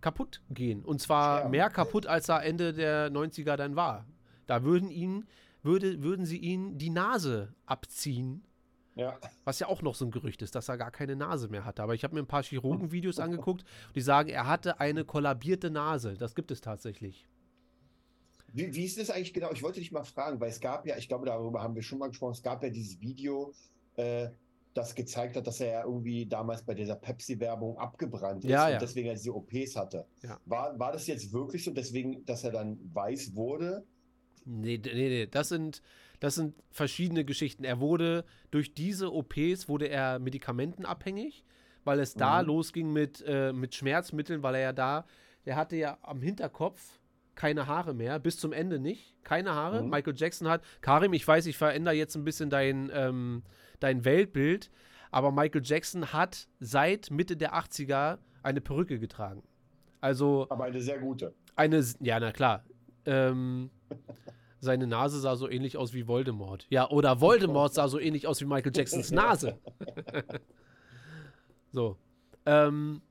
kaputt gehen. Und zwar Ja. mehr kaputt, als er Ende der 90er dann war. Da würden ihn, würde, würden sie ihn die Nase abziehen. Ja. Was ja auch noch so ein Gerücht ist, dass er gar keine Nase mehr hatte. Aber ich habe mir ein paar Chirurgenvideos angeguckt, die sagen, er hatte eine kollabierte Nase. Das gibt es tatsächlich. Wie, wie ist das eigentlich genau? Ich wollte dich mal fragen, weil es gab ja, ich glaube, darüber haben wir schon mal gesprochen, es gab ja dieses Video, äh, das gezeigt hat, dass er ja irgendwie damals bei dieser Pepsi-Werbung abgebrannt ist Ja, und ja. deswegen er diese OPs hatte. Ja. War, war das jetzt wirklich so, deswegen, dass er dann weiß wurde? Nee, nee, nee, das sind, das sind verschiedene Geschichten. Er wurde durch diese OPs wurde er medikamentenabhängig, weil es da Mhm. losging mit, äh, mit Schmerzmitteln, weil er ja da, der hatte ja am Hinterkopf keine Haare mehr, bis zum Ende nicht. Keine Haare. Mhm. Michael Jackson hat, Karim, ich weiß, ich verändere jetzt ein bisschen dein, ähm, dein Weltbild, aber Michael Jackson hat seit Mitte der 80er eine Perücke getragen. Also Aber eine sehr gute. eine, ja, na klar. Ähm, seine Nase sah so ähnlich aus wie Voldemort. Ja, oder Voldemort sah so ähnlich aus wie Michael Jacksons <laughs> Nase. <laughs> so. Ähm,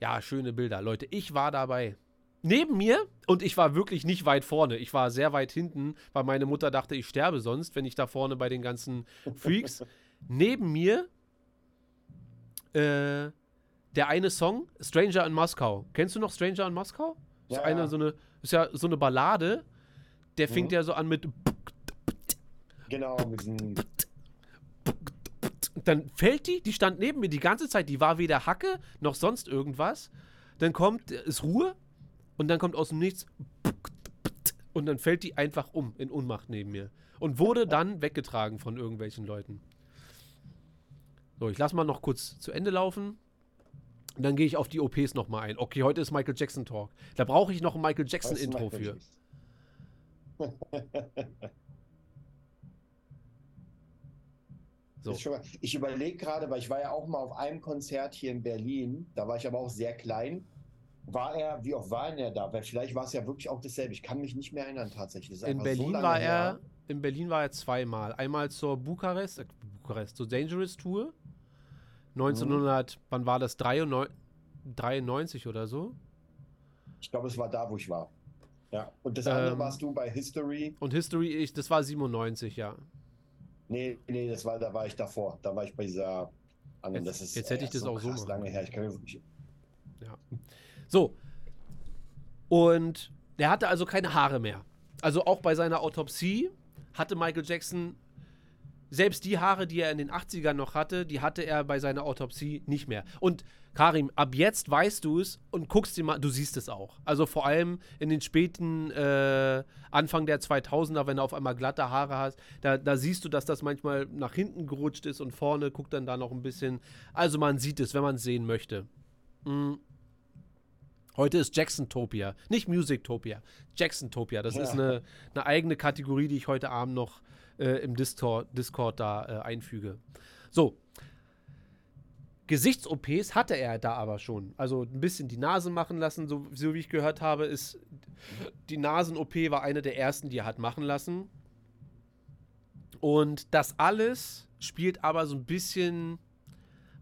ja, schöne Bilder. Leute, ich war dabei. Neben mir, und ich war wirklich nicht weit vorne, ich war sehr weit hinten, weil meine Mutter dachte, ich sterbe sonst, wenn ich da vorne bei den ganzen Freaks. Neben mir äh, der eine Song, Stranger in Moskau. Kennst du noch Stranger in Moskau? Ist Ja, eine, ja. so eine, ist ja so eine Ballade. Der fängt Mhm. ja so an mit Genau, mit diesem, dann fällt die, die stand neben mir die ganze Zeit, die war weder Hacke noch sonst irgendwas. Dann kommt, ist Ruhe und dann kommt aus dem Nichts und dann fällt die einfach um in Unmacht neben mir und wurde dann weggetragen von irgendwelchen Leuten. So, ich lass mal noch kurz zu Ende laufen. Und dann gehe ich auf die OPs nochmal ein. Okay, heute ist Michael Jackson Talk. Da brauche ich noch ein Michael Jackson Intro Michael für. So. Ich überlege gerade, weil ich war ja auch mal auf einem Konzert hier in Berlin, da war ich aber auch sehr klein. War er, wie oft war er da? Weil vielleicht war es ja wirklich auch dasselbe. Ich kann mich nicht mehr erinnern tatsächlich. In so Berlin lange war her. er, in Berlin war er zweimal. Einmal zur Bukarest, äh, Bukarest, zur Dangerous Tour. 1900, wann war das? 93, 93 oder so. Ich glaube, es war da, wo ich war. Ja. Und das Ähm, andere warst du bei History. Und History, ich, das war 97, ja. Nee, nee, das war, da war ich davor. Da war ich bei dieser anderen. Jetzt- ist, jetzt hätte ich das auch so machen lange her. Ich kann mir wirklich, ja. So. Und der hatte also keine Haare mehr. Also auch bei seiner Autopsie hatte Michael Jackson selbst die Haare, die er in den 80ern noch hatte, die hatte er bei seiner Autopsie nicht mehr. Und Karim, ab jetzt weißt du es und guckst dir mal, du siehst es auch. Also vor allem in den späten äh, Anfang der 2000er, wenn du auf einmal glatte Haare hast, da, da siehst du, dass das manchmal nach hinten gerutscht ist und vorne guckt dann da noch ein bisschen. Also man sieht es, wenn man es sehen möchte. Mm. Heute ist Jacksontopia, nicht Musictopia, Jacksontopia. Das ist Ja. eine, eine eigene Kategorie, die ich heute Abend noch äh, im Discord, Discord da äh, einfüge. So. Gesichts-OPs hatte er da aber schon. Also ein bisschen die Nase machen lassen, so, so wie ich gehört habe, ist die Nasen-OP war eine der ersten, die er hat machen lassen. Und das alles spielt aber so ein bisschen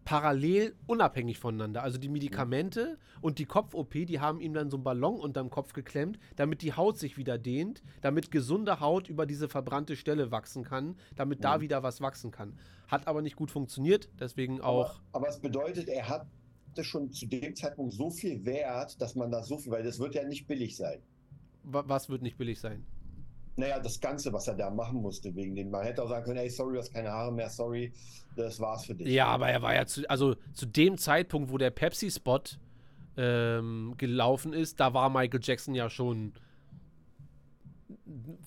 parallel unabhängig voneinander. Also die Medikamente und die Kopf-OP, die haben ihm dann so einen Ballon unterm Kopf geklemmt, damit die Haut sich wieder dehnt, damit gesunde Haut über diese verbrannte Stelle wachsen kann, damit da wieder was wachsen kann. Hat aber nicht gut funktioniert, deswegen auch. Aber, aber es bedeutet, er hatte schon zu dem Zeitpunkt so viel Wert, dass man da so viel, weil das wird ja nicht billig sein. wa- was wird nicht billig sein? Naja, das Ganze, was er da machen musste, wegen dem. Man hätte auch sagen können, ey, sorry, du hast keine Haare mehr, sorry, das war's für dich. Ja, aber er war ja zu, also zu dem Zeitpunkt, wo der Pepsi-Spot ähm, gelaufen ist, da war Michael Jackson ja schon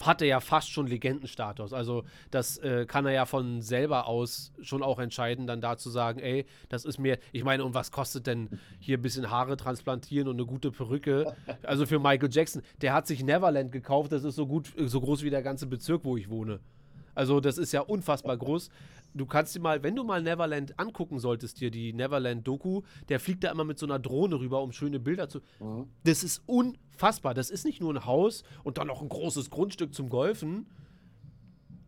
hat er ja fast schon Legendenstatus. Also das äh, kann er ja von selber aus schon auch entscheiden, dann da zu sagen, ey, das ist mir, ich meine, und was kostet denn hier ein bisschen Haare transplantieren und eine gute Perücke? Also für Michael Jackson, der hat sich Neverland gekauft, das ist so gut, so groß wie der ganze Bezirk, wo ich wohne. Also das ist ja unfassbar groß. Du kannst dir mal, wenn du mal Neverland angucken solltest, dir die Neverland-Doku, der fliegt da immer mit so einer Drohne rüber, um schöne Bilder zu. Mhm. Das ist unfassbar. Das ist nicht nur ein Haus und dann noch ein großes Grundstück zum Golfen.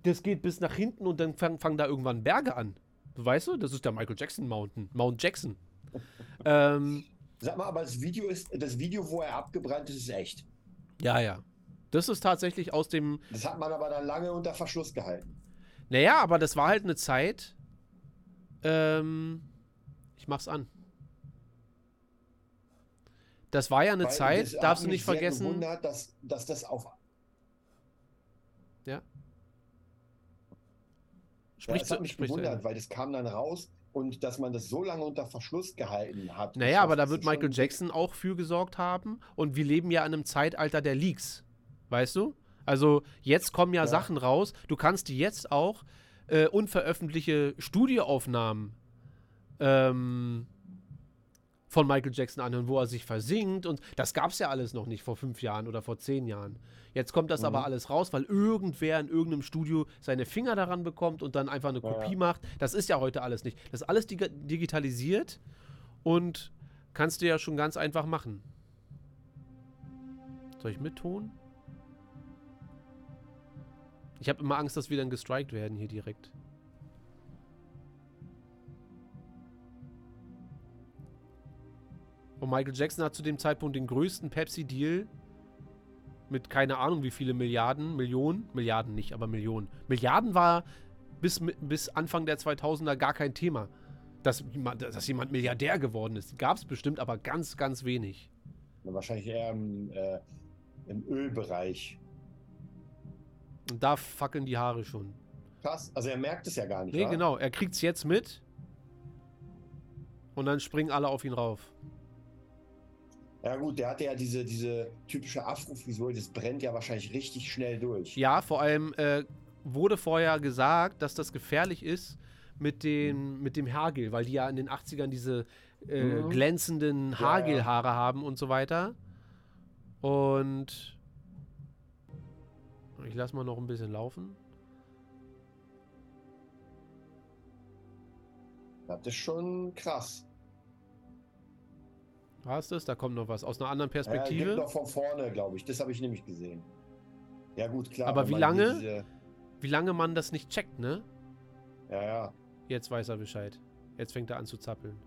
Das geht bis nach hinten und dann fangen fang da irgendwann Berge an. Weißt du, das ist der Michael Jackson Mountain. Mount Jackson. <laughs> ähm, Sag mal, aber das Video ist, das Video, wo er abgebrannt ist, ist echt. ja, ja. Das ist tatsächlich aus dem. Das hat man aber dann lange unter Verschluss gehalten. Naja, aber das war halt eine Zeit. Ähm, ich mach's an. Das war ja eine Weil Zeit, darfst du nicht vergessen. Gewundert, dass, dass das auf. Ja. Ja, Sprich das hat mich sprich gewundert, weil das kam dann raus und dass man das so lange unter Verschluss gehalten hat. Naja, aber da wird Michael Jackson auch für gesorgt haben. Und wir leben ja in einem Zeitalter der Leaks. Weißt du? Also jetzt kommen ja, Ja. Sachen raus. Du kannst die jetzt auch äh, unveröffentlichte Studioaufnahmen ähm, von Michael Jackson anhören, wo er sich versinkt. Und das gab es ja alles noch nicht vor fünf Jahren oder vor zehn Jahren. Jetzt kommt das Mhm. aber alles raus, weil irgendwer in irgendeinem Studio seine Finger daran bekommt und dann einfach eine Ja, Kopie ja. macht. Das ist ja heute alles nicht. Das ist alles dig digitalisiert und kannst du ja schon ganz einfach machen. Soll ich mit Ton? Ich habe immer Angst, dass wir dann gestrikt werden hier direkt. Und Michael Jackson hat zu dem Zeitpunkt den größten Pepsi-Deal mit keine Ahnung wie viele Milliarden, Millionen, Milliarden nicht, aber Millionen. Milliarden war bis, bis Anfang der 2000er gar kein Thema. Dass, dass jemand Milliardär geworden ist. Gab es bestimmt, aber ganz, ganz wenig. Wahrscheinlich eher im, äh, im Ölbereich. Und da fackeln die Haare schon. Krass. Also er merkt es ja gar nicht. Nee, wa? genau. Er kriegt's jetzt mit. Und dann springen alle auf ihn rauf. Ja gut, der hatte ja diese, diese typische Afro-Frisur, das brennt ja wahrscheinlich richtig schnell durch. Ja, vor allem äh, wurde vorher gesagt, dass das gefährlich ist mit, den, mit dem Haargel, weil die ja in den 80ern diese äh, Mhm. glänzenden Ja, Haargelhaare haben und so weiter. Und ich lasse mal noch ein bisschen laufen. Das ist schon krass. Hast du es? Da kommt noch was aus einer anderen Ja, Perspektive. noch von vorne, glaube ich. Das habe ich nämlich gesehen. Ja gut, klar. Aber wie lange? Diese, Wie lange man das nicht checkt, ne? ja, ja. Jetzt weiß er Bescheid. Jetzt fängt er an zu zappeln.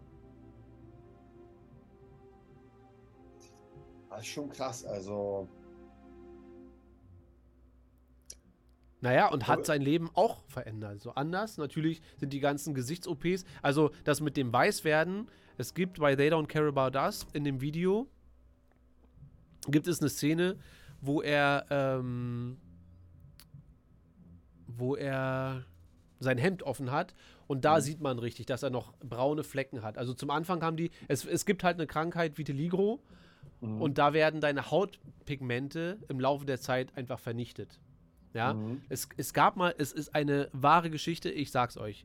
Das ist schon krass. Also, Naja, und hat sein Leben auch verändert. So anders. Natürlich sind die ganzen Gesichts-OPs. Also das mit dem Weißwerden. Es gibt bei They Don't Care About Us in dem Video gibt es eine Szene, wo er ähm, wo er sein Hemd offen hat und da sieht man richtig, dass er noch braune Flecken hat. Also zum Anfang haben die, es, es gibt halt eine Krankheit Vitiligo mhm. und da werden deine Hautpigmente im Laufe der Zeit einfach vernichtet. Ja, Mhm. es, es gab mal, es ist eine wahre Geschichte, ich sag's euch.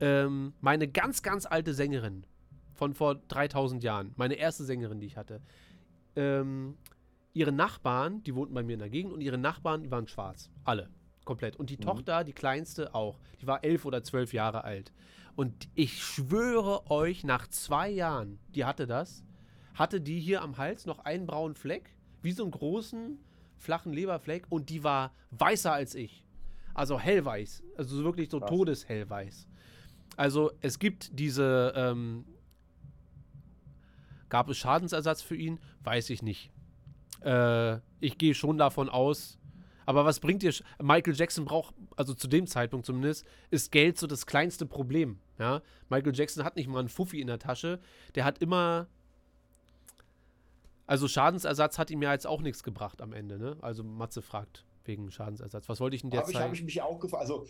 Ähm, meine ganz, ganz alte Sängerin von vor 3000 Jahren, meine erste Sängerin, die ich hatte, ähm, ihre Nachbarn, die wohnten bei mir in der Gegend und ihre Nachbarn, die waren schwarz. Alle. Komplett. Und die Tochter, die kleinste auch. Die war elf oder zwölf Jahre alt. Und ich schwöre euch, nach zwei Jahren, die hatte das, hatte die hier am Hals noch einen braunen Fleck, wie so einen großen, flachen Leberfleck und die war weißer als ich. Also hellweiß. Also so wirklich so Krass. todeshellweiß. Also es gibt diese, ähm, gab es Schadensersatz für ihn? Weiß ich nicht. Äh, ich gehe schon davon aus. Aber was bringt dir? Michael Jackson braucht, also zu dem Zeitpunkt zumindest, ist Geld so das kleinste Problem. Ja? Michael Jackson hat nicht mal einen Fuffi in der Tasche. Der hat immer. Also Schadensersatz hat ihm ja jetzt auch nichts gebracht am Ende, ne? Also Matze fragt wegen Schadensersatz. Was wollte ich denn dir Habe ich, hab zeigen? ich mich auch gefragt. Also,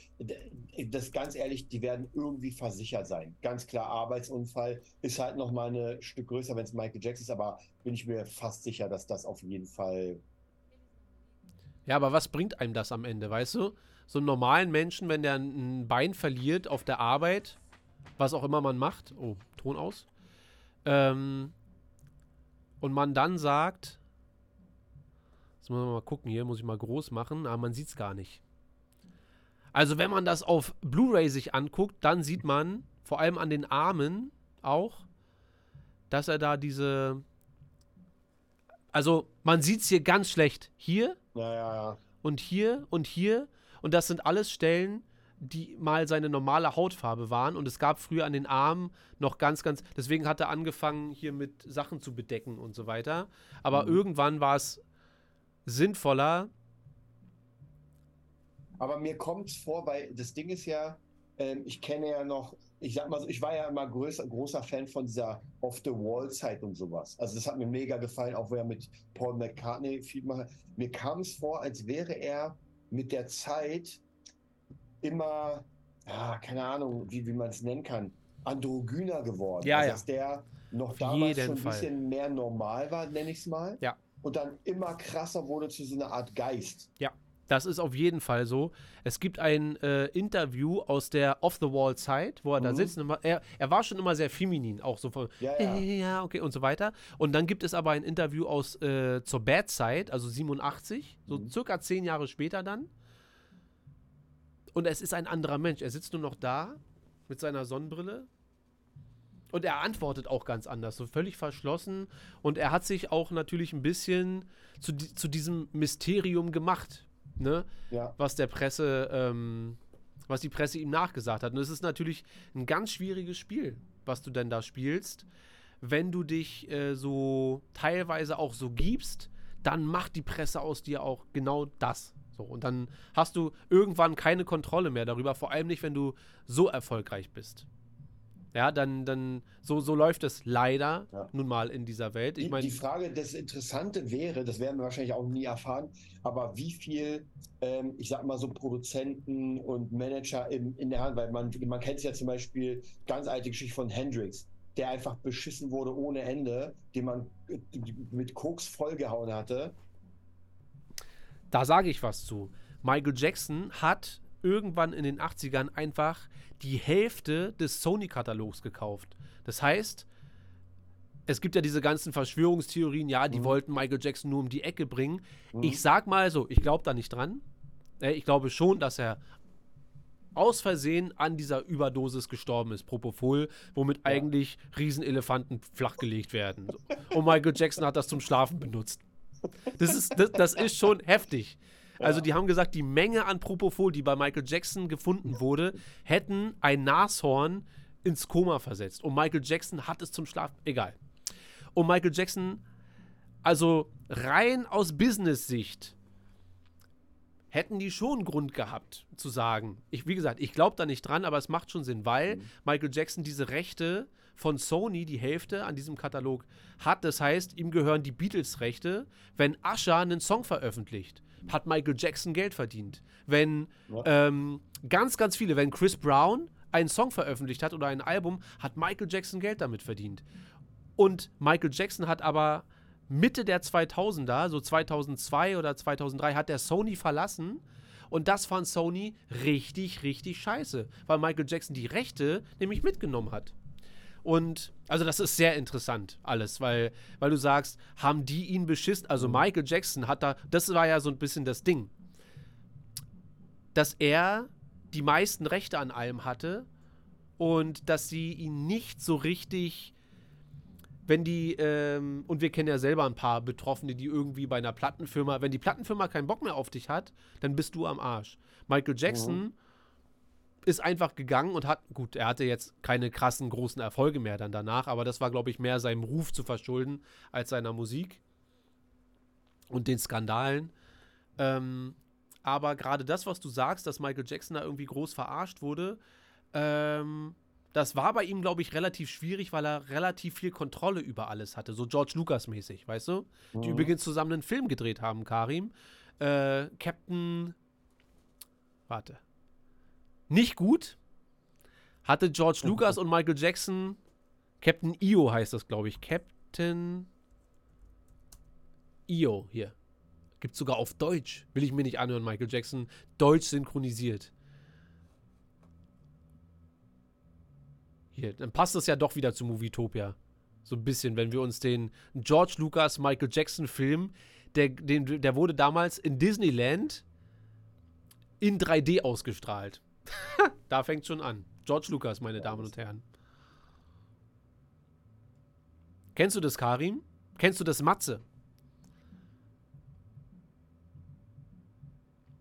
das ganz ehrlich, die werden irgendwie versichert sein. Ganz klar, Arbeitsunfall ist halt noch mal ein Stück größer, wenn es Michael Jackson ist, aber bin ich mir fast sicher, dass das auf jeden Fall. Ja, aber was bringt einem das am Ende, weißt du? So einen normalen Menschen, wenn der ein Bein verliert auf der Arbeit, was auch immer man macht, oh, Ton aus, ähm, und man dann sagt, jetzt muss man mal gucken, hier muss ich mal groß machen, aber man sieht es gar nicht. Also wenn man das auf Blu-ray sich anguckt, dann sieht man vor allem an den Armen auch, dass er da diese, also man sieht es hier ganz schlecht. Hier Ja, ja, ja. und hier und hier. Und das sind alles Stellen, die mal seine normale Hautfarbe waren. Und es gab früher an den Armen noch ganz, ganz. Deswegen hat er angefangen, hier mit Sachen zu bedecken und so weiter. Aber irgendwann war es sinnvoller. Aber mir kommt es vor, weil das Ding ist ja, ähm, ich kenne ja noch, ich sag mal so, ich war ja immer größer, großer Fan von dieser Off-the-Wall-Zeit und sowas. Also das hat mir mega gefallen, auch wo er mit Paul McCartney viel macht. Mir kam es vor, als wäre er mit der Zeit immer, ja, keine Ahnung, wie, wie man es nennen kann, androgyner geworden. Ja, also, ja. Dass der noch Auf damals schon ein Fall. bisschen mehr normal war, nenne ich es mal. Ja. Und dann immer krasser wurde zu so einer Art Geist. Ja, das ist auf jeden Fall so. Es gibt ein äh, Interview aus der Off-the-Wall-Zeit, wo er da Mhm. sitzt. Und immer, er, er war schon immer sehr feminin, auch so von, Ja, ja, ja. ja, okay, und so weiter. Und dann gibt es aber ein Interview aus äh, zur Bad-Zeit, also 87, so Mhm. circa zehn Jahre später dann. Und es ist ein anderer Mensch. Er sitzt nur noch da mit seiner Sonnenbrille. Und er antwortet auch ganz anders, so völlig verschlossen. Und er hat sich auch natürlich ein bisschen zu, zu diesem Mysterium gemacht, ne? Ja. was der Presse, ähm, was die Presse ihm nachgesagt hat. Und es ist natürlich ein ganz schwieriges Spiel, was du denn da spielst. Wenn du dich äh, so teilweise auch so gibst, dann macht die Presse aus dir auch genau das. So, und dann hast du irgendwann keine Kontrolle mehr darüber, vor allem nicht, wenn du so erfolgreich bist. Ja, dann, dann, so, so läuft es leider Ja. nun mal in dieser Welt. Ich Die, meine, die Frage, das Interessante wäre, das werden wir wahrscheinlich auch nie erfahren, aber wie viel, ähm, ich sag mal so Produzenten und Manager im, in der Hand, weil man, man kennt es ja zum Beispiel, ganz alte Geschichte von Hendrix, der einfach beschissen wurde ohne Ende, den man äh, mit Koks vollgehauen hatte. Da sage ich was zu. Michael Jackson hat irgendwann in den 80ern einfach die Hälfte des Sony-Katalogs gekauft. Das heißt, es gibt ja diese ganzen Verschwörungstheorien, ja, die wollten Michael Jackson nur um die Ecke bringen. Ich sag mal so, ich glaube da nicht dran. Äh, Ich glaube schon, dass er aus Versehen an dieser Überdosis gestorben ist, Propofol, womit eigentlich Riesenelefanten flachgelegt werden. Und Michael Jackson hat das zum Schlafen benutzt. Das ist, das, das ist schon heftig. Also die haben gesagt, die Menge an Propofol, die bei Michael Jackson gefunden wurde, hätten ein Nashorn ins Koma versetzt. Und Michael Jackson hat es zum Schlafen. Egal. Und Michael Jackson, also rein aus Business-Sicht, hätten die schon Grund gehabt zu sagen. Ich, wie gesagt, ich glaube da nicht dran, aber es macht schon Sinn, weil Michael Jackson diese Rechte von Sony, die Hälfte an diesem Katalog, hat. Das heißt, ihm gehören die Beatles-Rechte. Wenn Usher einen Song veröffentlicht, hat Michael Jackson Geld verdient. Wenn ähm, ganz, ganz viele, wenn Chris Brown einen Song veröffentlicht hat oder ein Album, hat Michael Jackson Geld damit verdient. Und Michael Jackson hat aber Mitte der 2000er, so 2002 oder 2003, hat der Sony verlassen. Und das fand Sony richtig, richtig scheiße, weil Michael Jackson die Rechte nämlich mitgenommen hat. Und also das ist sehr interessant alles, weil, weil du sagst, haben die ihn beschissen? Also Michael Jackson hat da, das war ja so ein bisschen das Ding, dass er die meisten Rechte an allem hatte und dass sie ihn nicht so richtig, wenn die, ähm, und wir kennen ja selber ein paar Betroffene, die irgendwie bei einer Plattenfirma, wenn die Plattenfirma keinen Bock mehr auf dich hat, dann bist du am Arsch. Michael Jackson ist einfach gegangen und hat, gut, er hatte jetzt keine krassen großen Erfolge mehr dann danach, aber das war, glaube ich, mehr seinem Ruf zu verschulden als seiner Musik und den Skandalen. Ähm, aber gerade das, was du sagst, dass Michael Jackson da irgendwie groß verarscht wurde, ähm, das war bei ihm, glaube ich, relativ schwierig, weil er relativ viel Kontrolle über alles hatte. So George Lucas-mäßig, weißt du? Die übrigens zusammen einen Film gedreht haben, Karim. Äh, Captain. Warte. Nicht gut. Hatte George Lucas und Michael Jackson. Captain Io heißt das, glaube ich. Captain. Io, hier. Gibt sogar auf Deutsch. Will ich mir nicht anhören, Michael Jackson. Deutsch synchronisiert. Hier, dann passt es ja doch wieder zu Movietopia. So ein bisschen, wenn wir uns den George Lucas Michael Jackson Film, der, den, der wurde damals in Disneyland in 3D ausgestrahlt. <laughs> da fängt schon an. George Lucas, meine Damen und Herren. Kennst du das, Karim? Kennst du das, Matze?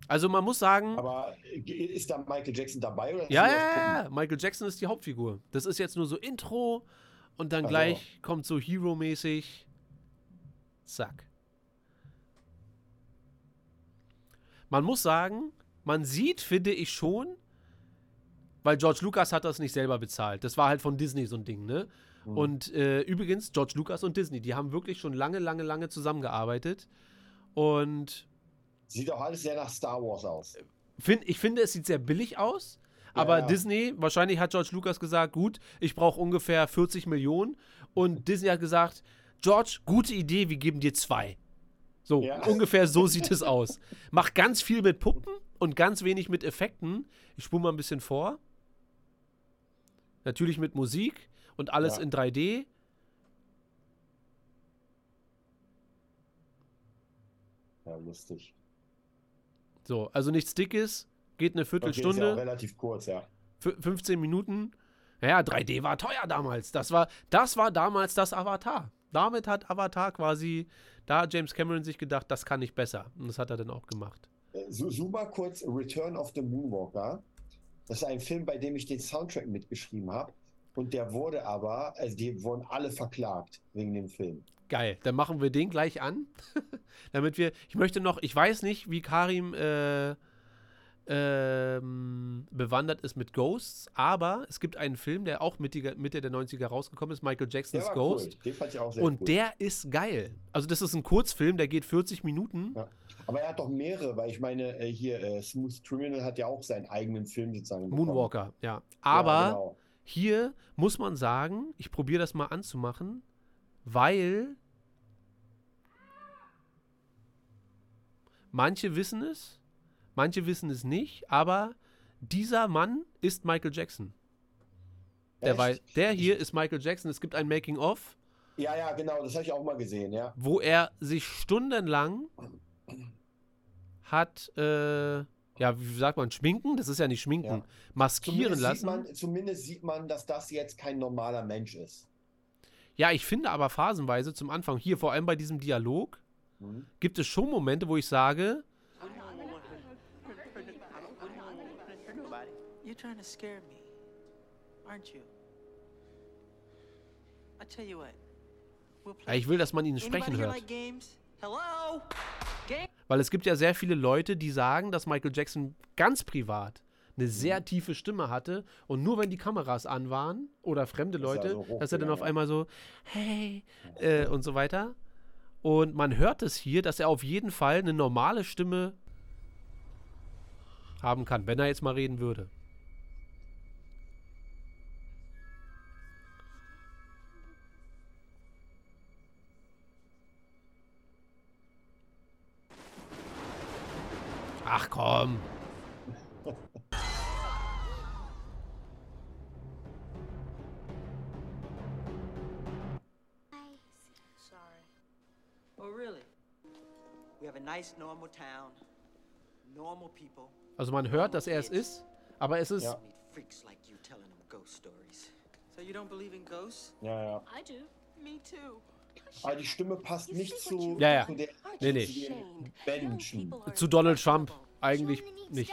Also man muss sagen, Aber ist da Michael Jackson dabei? Oder ja, ja, ja, Michael Jackson ist die Hauptfigur. Das ist jetzt nur so Intro und dann Ach so. gleich kommt so Hero-mäßig. Zack. Man muss sagen, man sieht, finde ich schon, weil George Lucas hat das nicht selber bezahlt. Das war halt von Disney so ein Ding, ne? Mhm. Und äh, übrigens, George Lucas und Disney, die haben wirklich schon lange, lange, lange zusammengearbeitet. Und Sieht auch alles sehr nach Star Wars aus. Find, ich finde, es sieht sehr billig aus. Aber ja. Disney, wahrscheinlich hat George Lucas gesagt, gut, ich brauche ungefähr 40 Millionen. Und <laughs> Disney hat gesagt, George, gute Idee, wir geben dir zwei. So, Ja. <laughs> ungefähr so sieht es aus. Mach ganz viel mit Puppen und ganz wenig mit Effekten. Ich spule mal ein bisschen vor. Natürlich mit Musik und alles Ja. in 3D. Ja, lustig. So, also nichts Dickes, geht eine Okay, ist ja Viertelstunde. relativ kurz, ja. Fü- 15 Minuten. Naja, 3D war teuer damals. Das war, das war damals das Avatar. Damit hat Avatar quasi, da hat James Cameron sich gedacht, das kann ich besser. Und das hat er dann auch gemacht. Äh, super kurz Return of the Moonwalker. Das ist ein Film, bei dem ich den Soundtrack mitgeschrieben habe. Und der wurde aber, also die wurden alle verklagt wegen dem Film. Geil. Dann machen wir den gleich an. <laughs> Damit wir, ich möchte noch, ich weiß nicht, wie Karim äh, ähm, bewandert ist mit Ghosts, aber es gibt einen Film, der auch Mitte, Mitte der 90er rausgekommen ist, Michael Jacksons Ghost. cool. Den fand ich auch sehr Und cool. der ist geil. Also das ist ein Kurzfilm, der geht 40 Minuten. Ja. Aber er hat doch mehrere, weil ich meine, äh, hier äh, Smooth Criminal hat ja auch seinen eigenen Film sozusagen. bekommen. Moonwalker, ja. Ja, Aber genau. hier muss man sagen, ich probiere das mal anzumachen, weil manche wissen es, manche wissen es nicht, aber dieser Mann ist Michael Jackson. Der, weiß, der hier ist Michael Jackson. Es gibt ein Making-of, Ja, ja, genau, das habe ich auch mal gesehen, ja. wo er sich stundenlang hat, äh, ja, wie sagt man, schminken? Das ist ja nicht schminken, Ja. maskieren Zumindest lassen. Sieht man, zumindest sieht man, dass das jetzt kein normaler Mensch ist. Ja, ich finde aber phasenweise zum Anfang, hier vor allem bei diesem Dialog, Mhm. gibt es schon Momente, wo ich sage, You're trying to scare me, aren't you? I tell you what. We'll ja, play. ich will, dass man ihn sprechen hört. like games? Hello? Game? Weil es gibt ja sehr viele Leute, die sagen, dass Michael Jackson ganz privat eine sehr tiefe Stimme hatte und nur wenn die Kameras an waren oder fremde Leute, so dass er dann auf einmal so, hey, äh, und so weiter. Und man hört es hier, dass er auf jeden Fall eine normale Stimme haben kann, wenn er jetzt mal reden würde. Normal people. Also man hört, dass er es ist, aber es ist Ja. Meet freaks like you telling them ghost stories. So you don't believe in ghosts? Ja, ja. Aber die Stimme passt nicht zu, Ja, ja. zu der Nee, nee. Menschen. zu Donald Trump eigentlich nicht.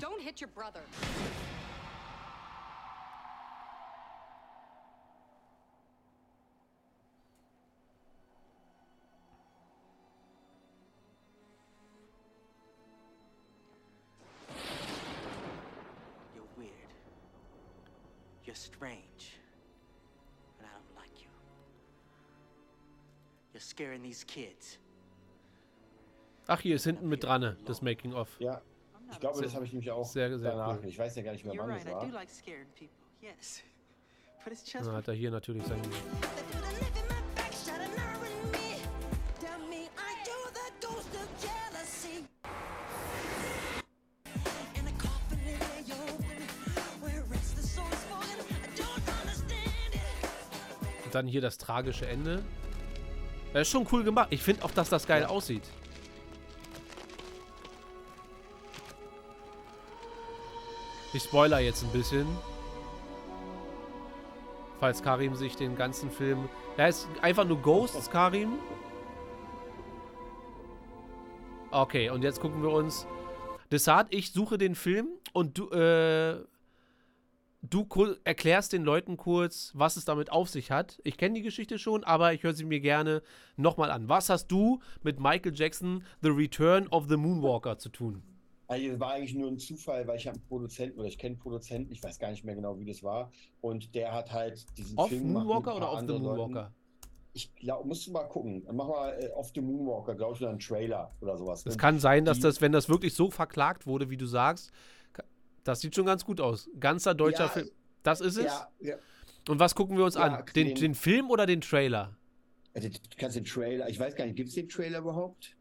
Don't hit your brother. Ach, hier ist hinten mit dran, das Making of. Ja, ich glaube, das habe ich nämlich auch sehr, sehr danach. Cool. Ich weiß ja gar nicht mehr, wann es war. <laughs> Dann hat er hier natürlich sein. Dann hier das tragische Ende. Das ist schon cool gemacht. Ich finde auch, dass das geil aussieht. Ich spoiler jetzt ein bisschen. Falls Karim sich den ganzen Film. Da ist einfach nur Ghosts, Karim. Okay, und jetzt gucken wir uns. Desart, ich suche den Film und du, äh, du erklärst den Leuten kurz, was es damit auf sich hat. Ich kenne die Geschichte schon, aber ich höre sie mir gerne nochmal an. Was hast du mit Michael Jackson The Return of the Moonwalker zu tun? Also es war eigentlich nur ein Zufall, weil ich habe einen Produzenten oder ich kenne einen Produzenten, ich weiß gar nicht mehr genau, wie das war. Und der hat halt diesen Off Film mit Moonwalker oder Off the anderen Leuten. Moonwalker? Ich glaube, musst du mal gucken. Mach mal äh, Off the Moonwalker, glaube ich, oder einen Trailer oder sowas. Es kann sein, dass das, wenn das wirklich so verklagt wurde, wie du sagst, das sieht schon ganz gut aus. Ganzer deutscher Ja, Film. Das ist es? Ja, ja. Und was gucken wir uns Ja, an? Den, den- Film oder den Trailer? Also, du kannst den Trailer, ich weiß gar nicht, gibt es den Trailer überhaupt?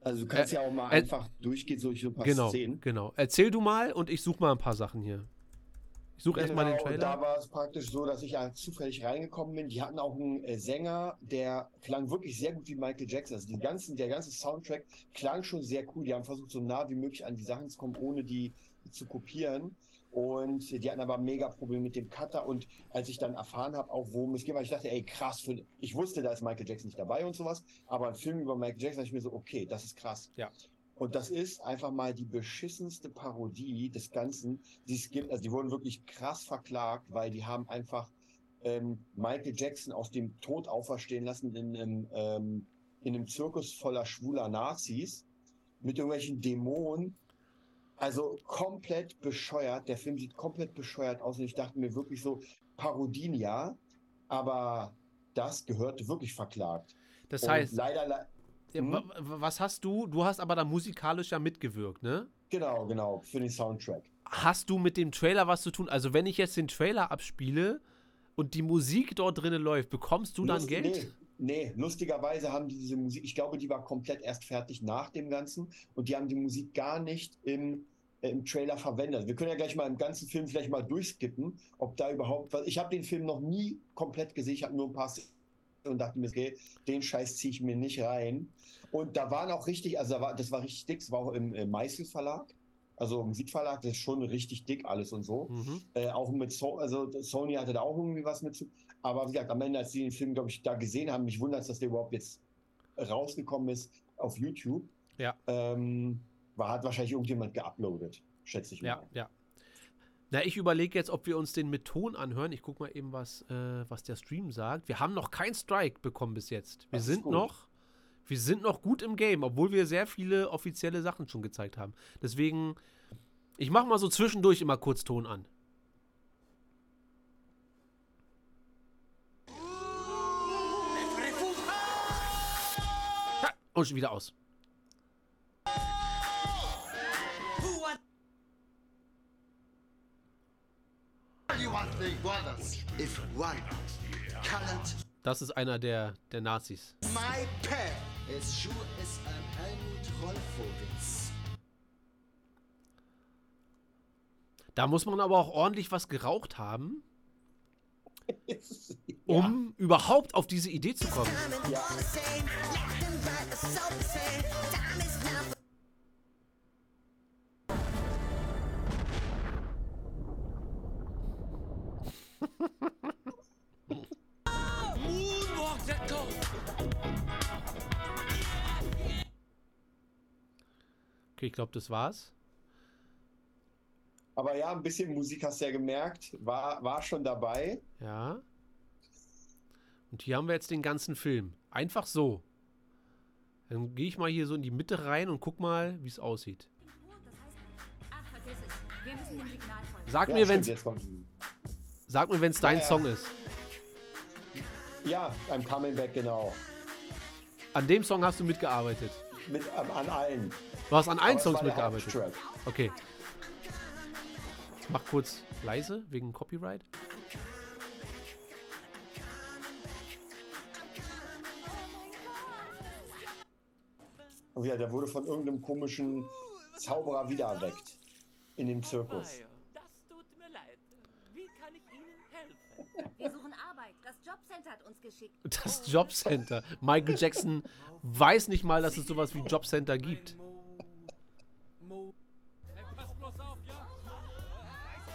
Also du kannst Äh, ja auch mal äh, einfach durchgehen durch so ein paar Genau, Szenen. genau. Erzähl du mal und ich suche mal ein paar Sachen hier. Ich suche erstmal den Genau, und da Trailer. war es praktisch so, dass ich zufällig reingekommen bin. Die hatten auch einen äh, Sänger, der klang wirklich sehr gut wie Michael Jackson. Also die ganzen, der ganze Soundtrack klang schon sehr cool. Die haben versucht, so nah wie möglich an die Sachen zu kommen, ohne die zu kopieren. Und die hatten aber mega Probleme mit dem Cutter. Und als ich dann erfahren habe, auch worum es geht, weil ich dachte, ey, krass, für, ich wusste, da ist Michael Jackson nicht dabei und sowas. Aber ein Film über Michael Jackson, dachte ich mir so, okay, das ist krass. Ja. Und das ist einfach mal die beschissenste Parodie des Ganzen, die es gibt. Also die wurden wirklich krass verklagt, weil die haben einfach ähm, Michael Jackson aus dem Tod auferstehen lassen in einem, ähm, in einem Zirkus voller schwuler Nazis mit irgendwelchen Dämonen. Also komplett bescheuert. Der Film sieht komplett bescheuert aus und ich dachte mir wirklich so, Parodien ja, aber das gehörte wirklich verklagt. Das Und heißt, leider, le- ja, Hm? wa- wa- was hast du? Du hast aber da musikalisch ja mitgewirkt, ne? genau, genau, für den Soundtrack. Hast du mit dem Trailer was zu tun? Also, wenn ich jetzt den Trailer abspiele und die Musik dort drinnen läuft, bekommst du dann Lust- Geld? Nee, nee, lustigerweise haben die diese Musik, ich glaube, die war komplett erst fertig nach dem Ganzen und die haben die Musik gar nicht im, äh, im Trailer verwendet. Wir können ja gleich mal im ganzen Film vielleicht mal durchskippen, ob da überhaupt was. Ich habe den Film noch nie komplett gesehen, ich habe nur ein paar und dachte mir, okay, den Scheiß ziehe ich mir nicht rein. Und da waren auch richtig, also da war, das war richtig dick, es war auch im äh, Meißel Verlag. Also im Musikverlag, das ist schon richtig dick alles und so. Mhm. Äh, auch mit so also Sony hatte da auch irgendwie was mit zu. Aber wie gesagt, am Ende, als sie den Film, glaube ich, da gesehen haben, mich wundert es, dass der überhaupt jetzt rausgekommen ist auf YouTube. Ja. Ähm, war, hat wahrscheinlich irgendjemand geuploadet, schätze ich mal. Ja, ja. Na, ich überlege jetzt, ob wir uns den mit Ton anhören. Ich gucke mal eben, was, äh, was der Stream sagt. Wir haben noch keinen Strike bekommen bis jetzt. Wir Das sind noch, wir sind noch gut im Game, obwohl wir sehr viele offizielle Sachen schon gezeigt haben. Deswegen, ich mache mal so zwischendurch immer kurz Ton an. Und schon wieder aus. Brothers? If one cannot, Das ist einer der, der Nazis. my pair as sure as ein Helmut Rollvogels. Da muss man aber auch ordentlich was geraucht haben, <laughs> um überhaupt auf diese Idee zu kommen. Moonwalk Okay, ich glaube, das war's. Aber ja, ein bisschen Musik hast du ja gemerkt, war, war schon dabei. Ja. Und hier haben wir jetzt den ganzen Film. Einfach so. Dann gehe ich mal hier so in die Mitte rein und guck mal, wie es aussieht. Es. Sag Ja, mir, kommt sag mir, wenn's dein Ja, ja. Song ist. Ja, I'm coming back, genau. An dem Song hast du mitgearbeitet. Mit, an, an allen. Du hast an allen Songs mitgearbeitet. Okay. Ich mach kurz leise wegen Copyright. Und ja, der wurde von irgendeinem komischen Zauberer wieder erweckt. In dem Zirkus. Das tut mir leid. Wie kann ich Ihnen helfen? Wir suchen Arbeit. Das Jobcenter hat uns geschickt. Das Jobcenter. Michael Jackson weiß nicht mal, dass es sowas wie Jobcenter gibt.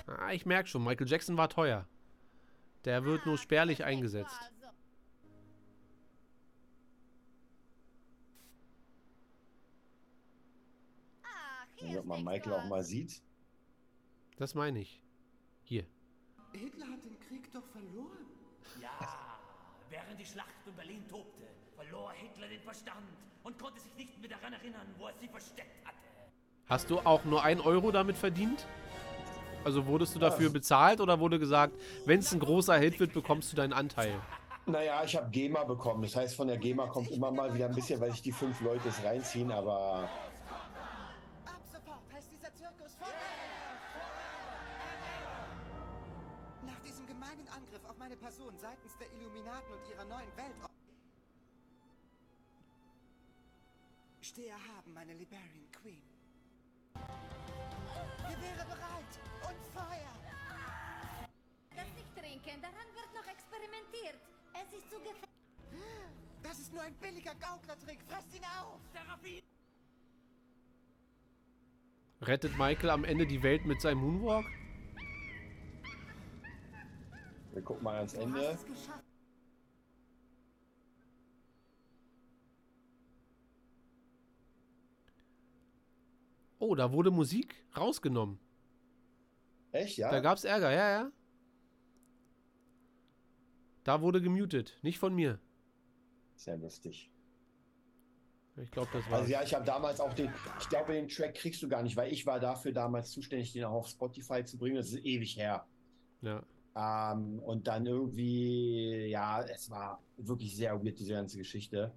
Ah, ich merke schon, Michael Jackson war teuer. Der wird nur spärlich eingesetzt. Ob man Michael auch mal sieht. Das meine ich. Hier. Hitler hat den Krieg doch verloren. Ja, während die Schlacht um Berlin tobte, verlor Hitler den Verstand und konnte sich nicht mehr daran erinnern, wo er sie versteckt hatte. Hast du auch nur ein Euro damit verdient? Also wurdest du dafür bezahlt oder wurde gesagt, wenn es ein großer Hit wird, bekommst du deinen Anteil? Naja, ich habe GEMA bekommen. Das heißt, von der GEMA kommt immer mal wieder ein bisschen, weil sich die fünf Leute es reinziehen, aber Meine Person seitens der Illuminaten und ihrer neuen Welt stehe erhaben, meine Liberian Queen. Gewehre bereit und Feuer! Das nicht trinken, daran wird noch experimentiert. Es ist zu gefährlich. Das ist nur ein billiger Gauklertrick. Fresst ihn auf! Rettet Michael am Ende die Welt mit seinem Moonwalk? Wir gucken mal ans Ende. Oh, da wurde Musik rausgenommen. Echt, ja? Da gab's Ärger, ja, ja. Da wurde gemutet, nicht von mir. Sehr lustig. Ich glaube, das war. Also ja, ich habe damals auch den, ich glaube, den Track kriegst du gar nicht, weil ich war dafür damals zuständig, den auch auf Spotify zu bringen. Das ist ewig her. Ja. Ähm, und dann irgendwie, ja, es war wirklich sehr weird, diese ganze Geschichte.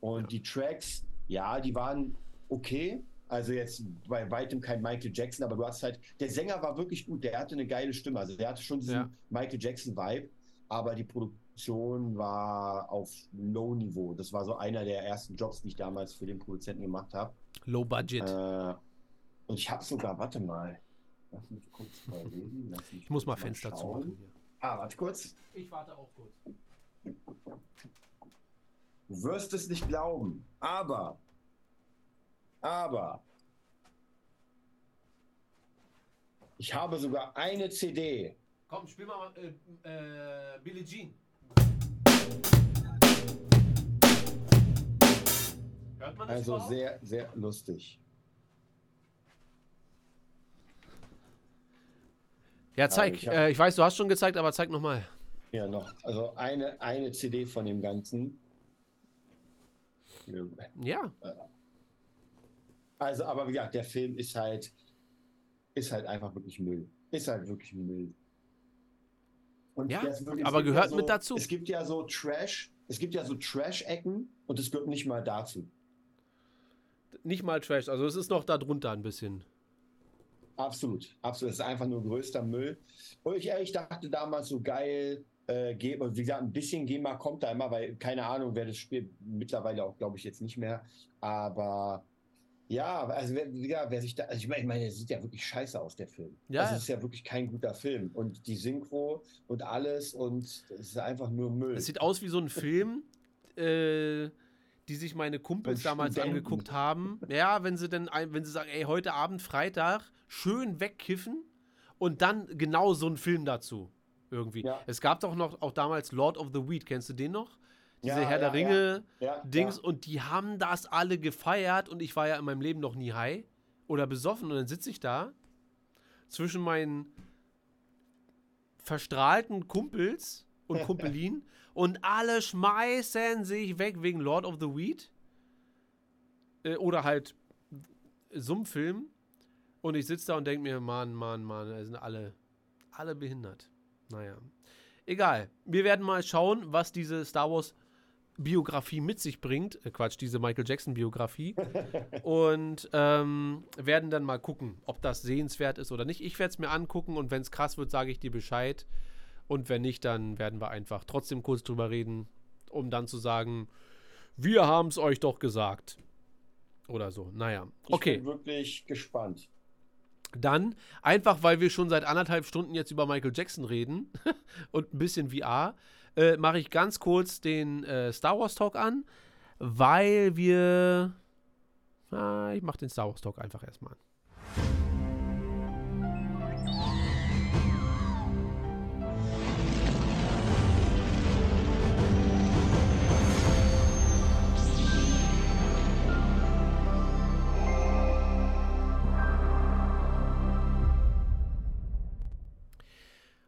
Und die Tracks, ja, die waren okay. Also jetzt bei weitem kein Michael Jackson, aber du hast halt, der Sänger war wirklich gut, der hatte eine geile Stimme. Also der hatte schon diesen Ja. Michael Jackson-Vibe, aber die Produktion war auf Low-Niveau. Das war so einer der ersten Jobs, die ich damals für den Produzenten gemacht habe. Low Budget. Äh, und ich habe sogar, warte mal. Lass mich kurz mal reden. Lass mich ich muss mal Fenster zumachen. Hier. Ah, warte kurz. Ich warte auch kurz. Du wirst es nicht glauben, aber, aber, ich habe sogar eine CD. Komm, spiel mal äh, äh, Billie Jean. Hört man das Also überhaupt? sehr, sehr lustig. Ja, zeig. ich hab- äh, ich weiß, du hast schon gezeigt, aber zeig nochmal. Ja, noch. Also eine, eine CD von dem Ganzen. Ja. Also, aber wie gesagt, der Film ist halt, ist halt einfach wirklich Müll. Ist halt wirklich Müll. Und Ja, wirklich- aber gehört so, mit dazu. Es gibt ja so Trash, es gibt ja so Trash-Ecken und es gehört nicht mal dazu. Nicht mal Trash, also es ist noch da drunter ein bisschen. Absolut, absolut. Es ist einfach nur größter Müll. Und ich ehrlich dachte damals so geil, äh, Ge- wie gesagt, ein bisschen GEMA kommt da immer, weil keine Ahnung, wer das spielt, mittlerweile auch, glaube ich, jetzt nicht mehr. Aber ja, also wer, gesagt, wer sich da, also ich meine, ich meine, der sieht ja wirklich scheiße aus, der Film. Ja. Also es ist ja wirklich kein guter Film. Und die Synchro und alles und es ist einfach nur Müll. Es sieht aus wie so ein Film, <laughs> äh, die sich meine Kumpels damals Studenten. angeguckt haben. Ja, wenn sie dann, wenn sie sagen, ey, heute Abend Freitag, schön wegkiffen und dann genau so ein Film dazu. Irgendwie. Ja. Es gab doch noch auch damals Lord of the Weed, kennst du den noch? Diese Ja, Herr der ja, Ringe ja. Ja, Dings ja. und die haben das alle gefeiert und ich war ja in meinem Leben noch nie high oder besoffen und dann sitze ich da zwischen meinen verstrahlten Kumpels und Kumpelin <laughs> und alle schmeißen sich weg wegen Lord of the Weed äh, oder halt Summfilm und ich sitze da und denke mir, Mann, Mann, Mann, da sind alle, alle behindert. Naja, egal. Wir werden mal schauen, was diese Star Wars Biografie mit sich bringt. Äh, Quatsch, diese Michael Jackson Biografie. <laughs> und ähm, werden dann mal gucken, ob das sehenswert ist oder nicht. Ich werde es mir angucken und wenn es krass wird, sage ich dir Bescheid. Und wenn nicht, dann werden wir einfach trotzdem kurz drüber reden, um dann zu sagen, wir haben es euch doch gesagt. Oder so. Naja, Ich okay. bin wirklich gespannt. Dann, einfach weil wir schon seit anderthalb Stunden jetzt über Michael Jackson reden <laughs> und ein bisschen VR, äh, mache ich ganz kurz den äh, Star Wars Talk an, weil wir. Ah, ich mache den Star Wars Talk einfach erstmal an.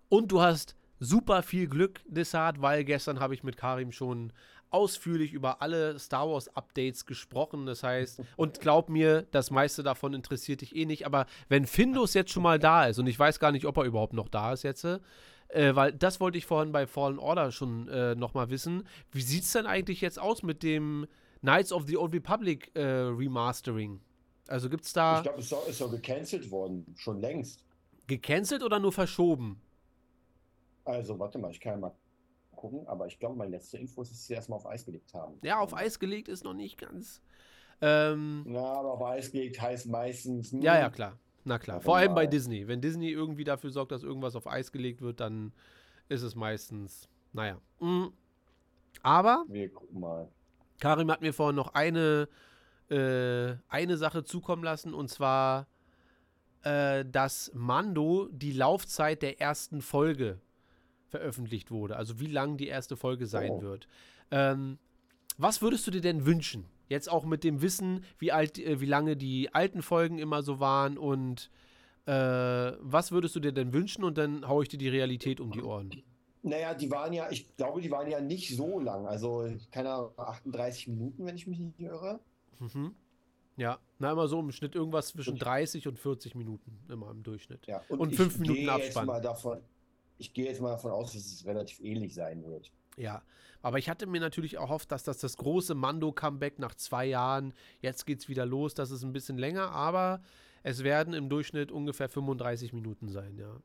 Und du hast super viel Glück, Desart, weil gestern habe ich mit Karim schon ausführlich über alle Star Wars Updates gesprochen. Das heißt, und glaub mir, das meiste davon interessiert dich eh nicht. Aber wenn Findus jetzt schon mal da ist, und ich weiß gar nicht, ob er überhaupt noch da ist jetzt, äh, weil das wollte ich vorhin bei Fallen Order schon äh, noch mal wissen. Wie sieht es denn eigentlich jetzt aus mit dem Knights of the Old Republic äh, Remastering? Also gibt es da. Ich glaube, es ist doch gecancelt worden, schon längst. Gecancelt oder nur verschoben? Also, warte mal, ich kann ja mal gucken, aber ich glaube, meine letzte Info ist, dass sie erstmal auf Eis gelegt haben. Ja, auf Eis gelegt ist noch nicht ganz. Ähm, ja, aber auf Eis gelegt heißt meistens. Ja, ja, klar. Na klar. Vor allem bei Disney. Wenn Disney irgendwie dafür sorgt, dass irgendwas auf Eis gelegt wird, dann ist es meistens, naja. Mhm. Aber. Wir gucken mal. Karim hat mir vorhin noch eine, äh, eine Sache zukommen lassen und zwar, äh, dass Mando die Laufzeit der ersten Folge veröffentlicht wurde. Also wie lang die erste Folge sein oh. wird. Ähm, was würdest du dir denn wünschen? Jetzt auch mit dem Wissen, wie alt, äh, wie lange die alten Folgen immer so waren und äh, was würdest du dir denn wünschen? Und dann haue ich dir die Realität um die Ohren. Naja, die waren ja, ich glaube, die waren ja nicht so lang. Also, keine Ahnung, 38 Minuten, wenn ich mich nicht irre. Mhm. Ja, na immer so im Schnitt irgendwas zwischen 30 und 40 Minuten immer im Durchschnitt. Ja, und, und fünf Minuten Abspann. Mal davon, ich gehe jetzt mal davon aus, dass es relativ ähnlich sein wird. Ja, aber ich hatte mir natürlich erhofft, dass das das große Mando-Comeback nach zwei Jahren, jetzt geht es wieder los, das ist ein bisschen länger, aber es werden im Durchschnitt ungefähr 35 Minuten sein, ja.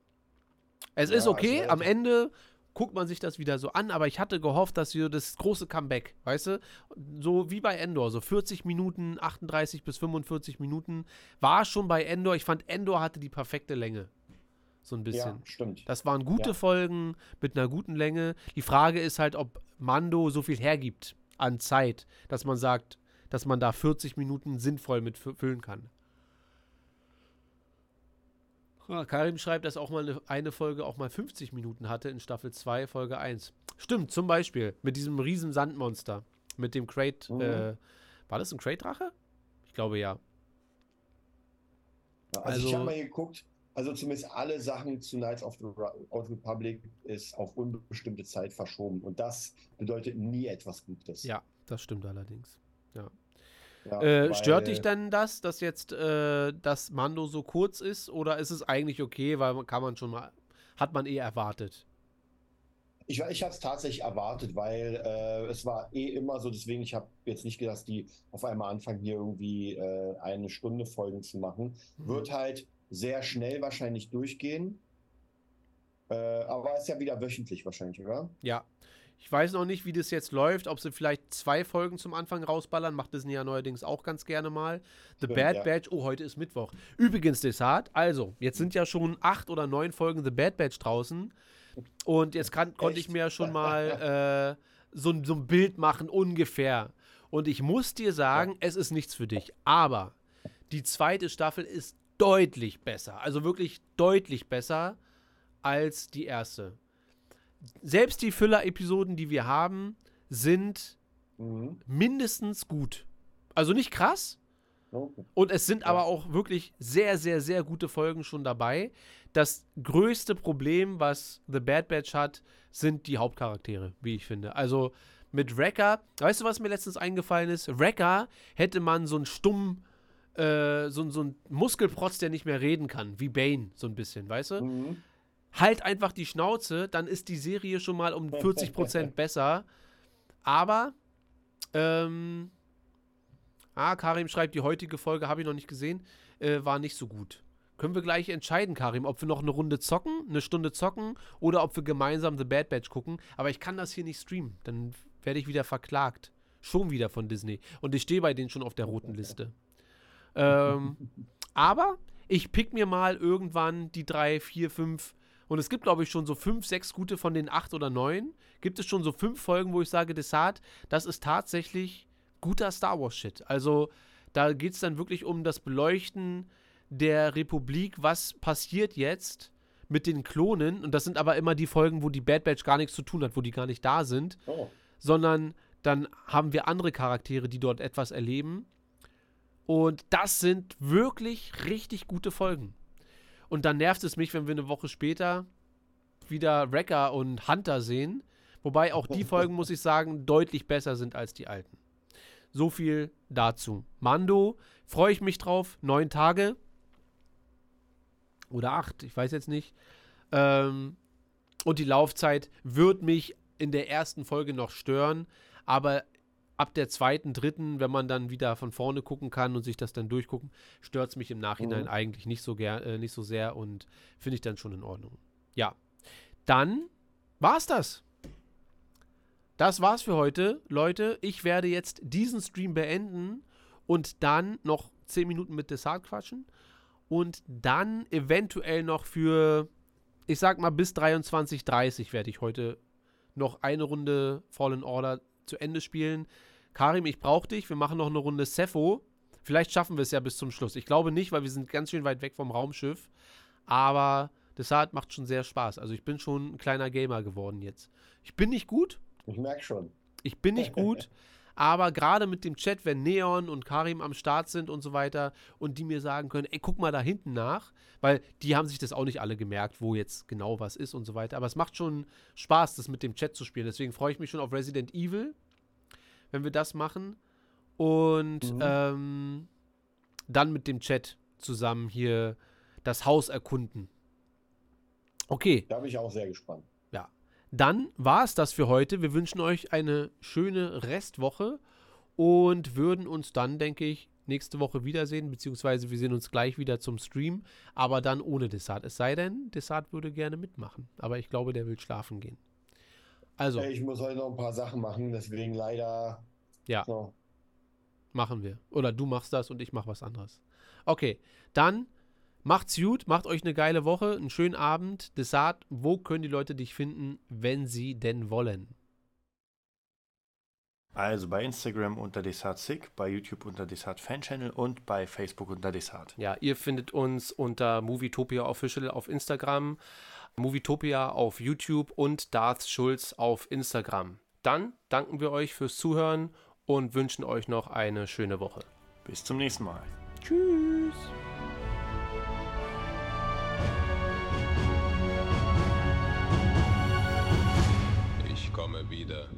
Es ja, ist okay, also am Ende guckt man sich das wieder so an, aber ich hatte gehofft, dass wir das große Comeback, weißt du, so wie bei Endor, so 40 Minuten, 38 bis 45 Minuten, war schon bei Endor. Ich fand, Endor hatte die perfekte Länge. So ein bisschen. Ja, stimmt. Das waren gute ja. Folgen mit einer guten Länge. Die Frage ist halt, ob Mando so viel hergibt an Zeit, dass man sagt, dass man da 40 Minuten sinnvoll mit füllen kann. Ja, Karim schreibt, dass auch mal eine, eine, Folge auch mal 50 Minuten hatte in Staffel 2, Folge 1. Stimmt, zum Beispiel mit diesem riesen Sandmonster. Mit dem Crate. Mhm. Äh, war das ein Crate-Drache? Ich glaube ja. ja also, also, ich habe mal geguckt, also zumindest alle Sachen zu Knights of the Old Republic ist auf unbestimmte Zeit verschoben. Und das bedeutet nie etwas Gutes. Ja, das stimmt allerdings. Ja. ja äh, stört dich denn das, dass jetzt äh, das Mando so kurz ist? Oder ist es eigentlich okay, weil kann man schon mal, hat man eh erwartet? Ich, ich habe es tatsächlich erwartet, weil äh, es war eh immer so, deswegen ich habe jetzt nicht gedacht, dass die auf einmal anfangen, hier irgendwie äh, eine Stunde Folgen zu machen. Mhm. Wird halt sehr schnell wahrscheinlich durchgehen. Äh, aber ist ja wieder wöchentlich wahrscheinlich, oder? Ja. Ich weiß noch nicht, wie das jetzt läuft, ob sie vielleicht zwei Folgen zum Anfang rausballern. Macht Disney ja neuerdings auch ganz gerne mal. The Stimmt, Bad ja. Batch, oh, heute ist Mittwoch. Übrigens, Desart, also, jetzt sind ja schon acht oder neun Folgen The Bad Batch draußen. Und jetzt kann, konnte ich mir ja schon mal äh, so, so ein Bild machen, ungefähr. Und ich muss dir sagen, ja. es ist nichts für dich. Aber die zweite Staffel ist deutlich besser. Also wirklich deutlich besser als die erste. Selbst die Füller-Episoden, die wir haben, sind mhm. mindestens gut. Also nicht krass. Und es sind ja. aber auch wirklich sehr, sehr, sehr gute Folgen schon dabei. Das größte Problem, was The Bad Batch hat, sind die Hauptcharaktere, wie ich finde. Also mit Wrecker, weißt du, was mir letztens eingefallen ist? Wrecker hätte man so einen stummen äh, so, so ein Muskelprotz, der nicht mehr reden kann, wie Bane, so ein bisschen, weißt du? Mhm. Halt einfach die Schnauze, dann ist die Serie schon mal um 40% <laughs> besser. Aber, ähm, ah, Karim schreibt, die heutige Folge habe ich noch nicht gesehen, äh, war nicht so gut. Können wir gleich entscheiden, Karim, ob wir noch eine Runde zocken, eine Stunde zocken oder ob wir gemeinsam The Bad Batch gucken. Aber ich kann das hier nicht streamen. Dann werde ich wieder verklagt. Schon wieder von Disney. Und ich stehe bei denen schon auf der roten Liste. Ähm, aber ich pick mir mal irgendwann die drei, vier, fünf und es gibt, glaube ich, schon so fünf, sechs gute von den acht oder neun. Gibt es schon so fünf Folgen, wo ich sage, Desart, das ist tatsächlich guter Star Wars-Shit. Also da geht es dann wirklich um das Beleuchten der Republik. Was passiert jetzt mit den Klonen? Und das sind aber immer die Folgen, wo die Bad Batch gar nichts zu tun hat, wo die gar nicht da sind. Oh. Sondern dann haben wir andere Charaktere, die dort etwas erleben. Und das sind wirklich richtig gute Folgen. Und dann nervt es mich, wenn wir eine Woche später wieder Wrecker und Hunter sehen. Wobei auch die <laughs> Folgen, muss ich sagen, deutlich besser sind als die alten. So viel dazu. Mando, freue ich mich drauf. Neun Tage. Oder acht, ich weiß jetzt nicht. Ähm, und die Laufzeit wird mich in der ersten Folge noch stören. Aber ab der zweiten, dritten, wenn man dann wieder von vorne gucken kann und sich das dann durchgucken, stört es mich im Nachhinein Mhm. eigentlich nicht so, ger äh, nicht so sehr und finde ich dann schon in Ordnung. Ja. Dann war's das. Das war's für heute, Leute. Ich werde jetzt diesen Stream beenden und dann noch 10 Minuten mit Dessert quatschen und dann eventuell noch für, ich sag mal, bis 23.30 werde ich heute noch eine Runde Fallen Order zu Ende spielen. Karim, ich brauche dich. Wir machen noch eine Runde Cepho. Vielleicht schaffen wir es ja bis zum Schluss. Ich glaube nicht, weil wir sind ganz schön weit weg vom Raumschiff. Aber Desart macht schon sehr Spaß. Also ich bin schon ein kleiner Gamer geworden jetzt. Ich bin nicht gut. Ich merke schon. Ich bin nicht gut. <laughs> Aber gerade mit dem Chat, wenn Neon und Karim am Start sind und so weiter und die mir sagen können, ey, guck mal da hinten nach, weil die haben sich das auch nicht alle gemerkt, wo jetzt genau was ist und so weiter. Aber es macht schon Spaß, das mit dem Chat zu spielen. Deswegen freue ich mich schon auf Resident Evil, wenn wir das machen. Und Mhm. ähm, dann mit dem Chat zusammen hier das Haus erkunden. Okay. Da bin ich auch sehr gespannt. Dann war es das für heute. Wir wünschen euch eine schöne Restwoche und würden uns dann, denke ich, nächste Woche wiedersehen, beziehungsweise wir sehen uns gleich wieder zum Stream, aber dann ohne Desart. Es sei denn, Desart würde gerne mitmachen, aber ich glaube, der will schlafen gehen. Also, Ich muss heute noch ein paar Sachen machen, deswegen leider. ja, So. machen wir. Oder du machst das und ich mach was anderes. Okay, dann macht's gut, macht euch eine geile Woche, einen schönen Abend. Desart, wo können die Leute dich finden, wenn sie denn wollen? Also bei Instagram unter DesartSick, bei YouTube unter Desart Fan Channel und bei Facebook unter Desart. Ja, ihr findet uns unter Movietopia Official auf Instagram, Movietopia auf YouTube und Darth Schulz auf Instagram. Dann danken wir euch fürs Zuhören und wünschen euch noch eine schöne Woche. Bis zum nächsten Mal. Tschüss. wieder.